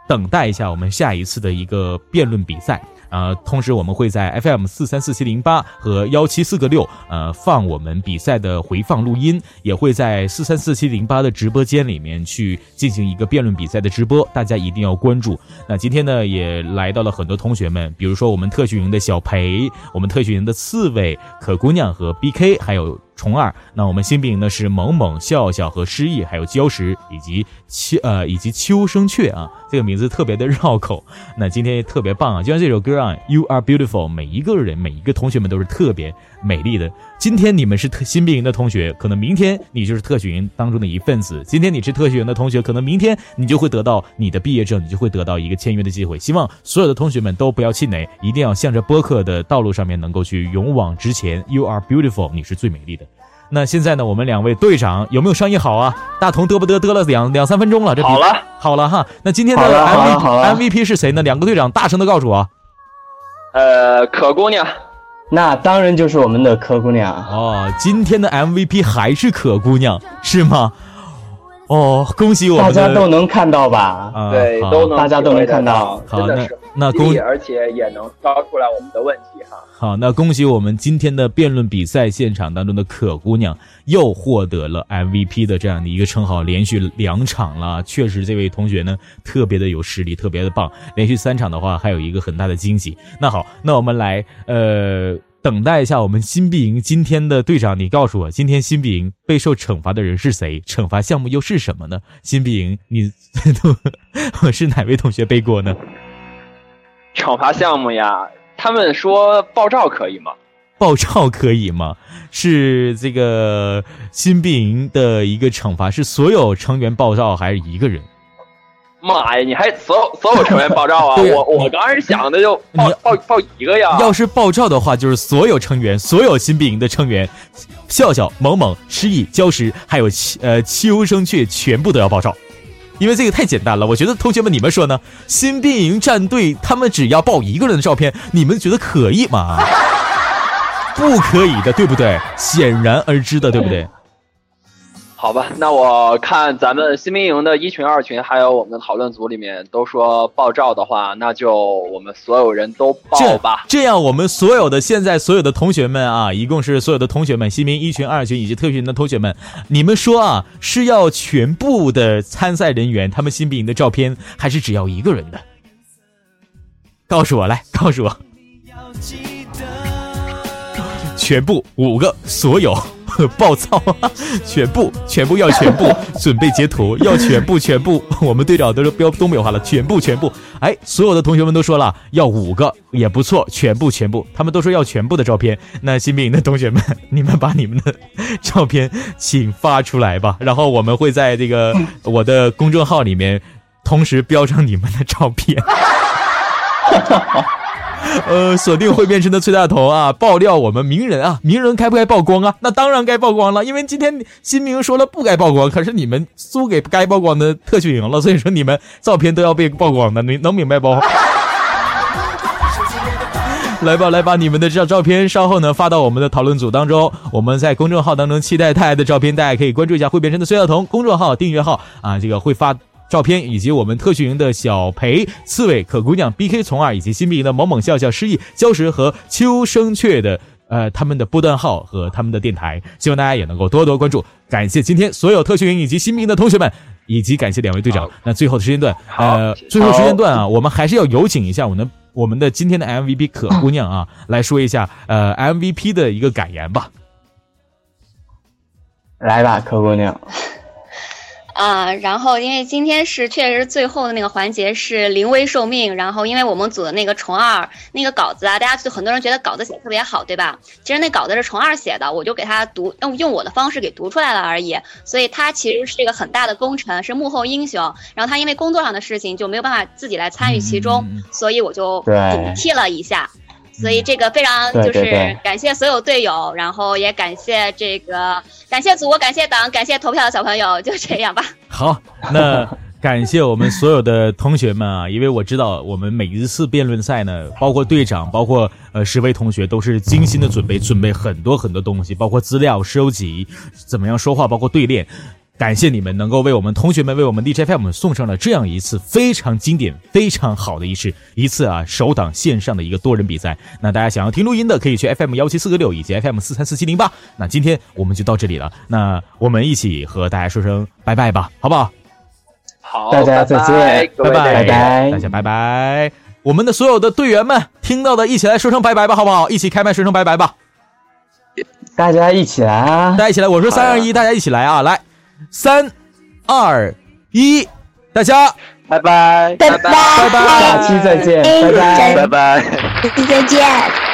等待一下我们下一次的一个辩论比赛。呃，同时我们会在 FM 四三四七零八和幺七四个六呃放我们比赛的回放录音，也会在四三四七零八的直播间里面去进行一个辩论比赛的直播，大家一定要关注。那今天呢，也来到了很多同学们，比如说我们特训营的小裴，我们特训营的刺猬、可姑娘和 BK，还有。虫二，那我们新兵营呢是萌萌、笑笑和诗意，还有礁石以及秋呃以及秋生雀啊，这个名字特别的绕口。那今天特别棒啊，就像这首歌啊，You are beautiful，每一个人每一个同学们都是特别美丽的。今天你们是特新兵营的同学，可能明天你就是特训营当中的一份子。今天你是特训营的同学，可能明天你就会得到你的毕业证，你就会得到一个签约的机会。希望所有的同学们都不要气馁，一定要向着播客的道路上面能够去勇往直前。You are beautiful，你是最美丽的。那现在呢？我们两位队长有没有商议好啊？大同嘚不嘚嘚了两两三分钟了，这好了好了哈。那今天的 MVP MVP 是谁呢？两个队长大声的告诉我。呃，可姑娘，那当然就是我们的柯姑娘哦。今天的 MVP 还是可姑娘是吗？哦，恭喜我们大家都能看到吧？啊对，都能大家都能看到好真的是那那恭喜而且也能挑出来我们的问题哈。好，那恭喜我们今天的辩论比赛现场当中的可姑娘又获得了 MVP 的这样的一个称号，连续两场了。确实，这位同学呢特别的有实力，特别的棒。连续三场的话，还有一个很大的惊喜。那好，那我们来呃等待一下我们新币营今天的队长，你告诉我，今天新币营备受惩罚的人是谁？惩罚项目又是什么呢？新币营，你是哪位同学背锅呢？惩罚项目呀，他们说爆照可以吗？爆照可以吗？是这个新兵营的一个惩罚，是所有成员爆照还是一个人？妈呀，你还所有所有成员爆照啊？我我刚开始想的就爆爆爆一个呀。要是爆照的话，就是所有成员，所有新兵营的成员，笑笑、萌萌、失忆、礁石，还有秋呃秋生雀，全部都要爆照。因为这个太简单了，我觉得同学们你们说呢？新兵营战队他们只要爆一个人的照片，你们觉得可以吗？不可以的，对不对？显然而知的，对不对？好吧，那我看咱们新兵营的一群、二群，还有我们的讨论组里面都说爆照的话，那就我们所有人都爆吧。这样，我们所有的现在所有的同学们啊，一共是所有的同学们，新兵一群、二群以及特训的同学们，你们说啊，是要全部的参赛人员他们新兵营的照片，还是只要一个人的？告诉我，来，告诉我，全部五个，所有。暴躁啊！全部全部要全部 准备截图，要全部全部。我们队长都是标东北话了，全部全部。哎，所有的同学们都说了要五个也不错，全部全部。他们都说要全部的照片。那新兵营的同学们，你们把你们的照片请发出来吧，然后我们会在这个我的公众号里面同时标上你们的照片。呃，锁定会变身的崔大头啊，爆料我们名人啊，名人该不该曝光啊？那当然该曝光了，因为今天新明说了不该曝光，可是你们输给该曝光的特训营了，所以说你们照片都要被曝光的，你能明白不？来吧，来吧，你们的照照片稍后呢发到我们的讨论组当中，我们在公众号当中期待大家的照片，大家可以关注一下会变身的崔大同公众号订阅号啊，这个会发。照片以及我们特训营的小裴、刺猬、可姑娘、BK 从二以及新兵营的萌萌笑笑、失忆、礁石和秋生雀的呃他们的波段号和他们的电台，希望大家也能够多多关注。感谢今天所有特训营以及新兵营的同学们，以及感谢两位队长。那最后的时间段，呃，最后时间段啊，我们还是要有请一下我们我们的今天的 MVP 可姑娘啊，来说一下呃 MVP 的一个感言吧。来吧，可姑娘。啊，然后因为今天是确实最后的那个环节是临危受命，然后因为我们组的那个虫二那个稿子啊，大家就很多人觉得稿子写的特别好，对吧？其实那稿子是虫二写的，我就给他读用用我的方式给读出来了而已，所以他其实是一个很大的功臣，是幕后英雄。然后他因为工作上的事情就没有办法自己来参与其中，所以我就替了一下。所以这个非常就是感谢所有队友，然后也感谢这个感谢祖国，感谢党，感谢投票的小朋友，就这样吧。好，那感谢我们所有的同学们啊，因为我知道我们每一次辩论赛呢，包括队长，包括呃十位同学，都是精心的准备，准备很多很多东西，包括资料收集，怎么样说话，包括对练。感谢你们能够为我们同学们为我们 DJFM 送上了这样一次非常经典、非常好的一次一次啊首档线上的一个多人比赛。那大家想要听录音的，可以去 FM 幺七四个六以及 FM 四三四七零八。那今天我们就到这里了，那我们一起和大家说声拜拜吧，好不好？好，大家再见拜拜，拜拜大家拜拜。我们的所有的队员们听到的，一起来说声拜拜吧，好不好？一起开麦说声拜拜吧。大家一起来啊！大家一起来，我说三二一，大家一起来啊！来，三二一，大家。拜拜，拜拜，拜拜，下期再见，拜拜，拜拜。再见。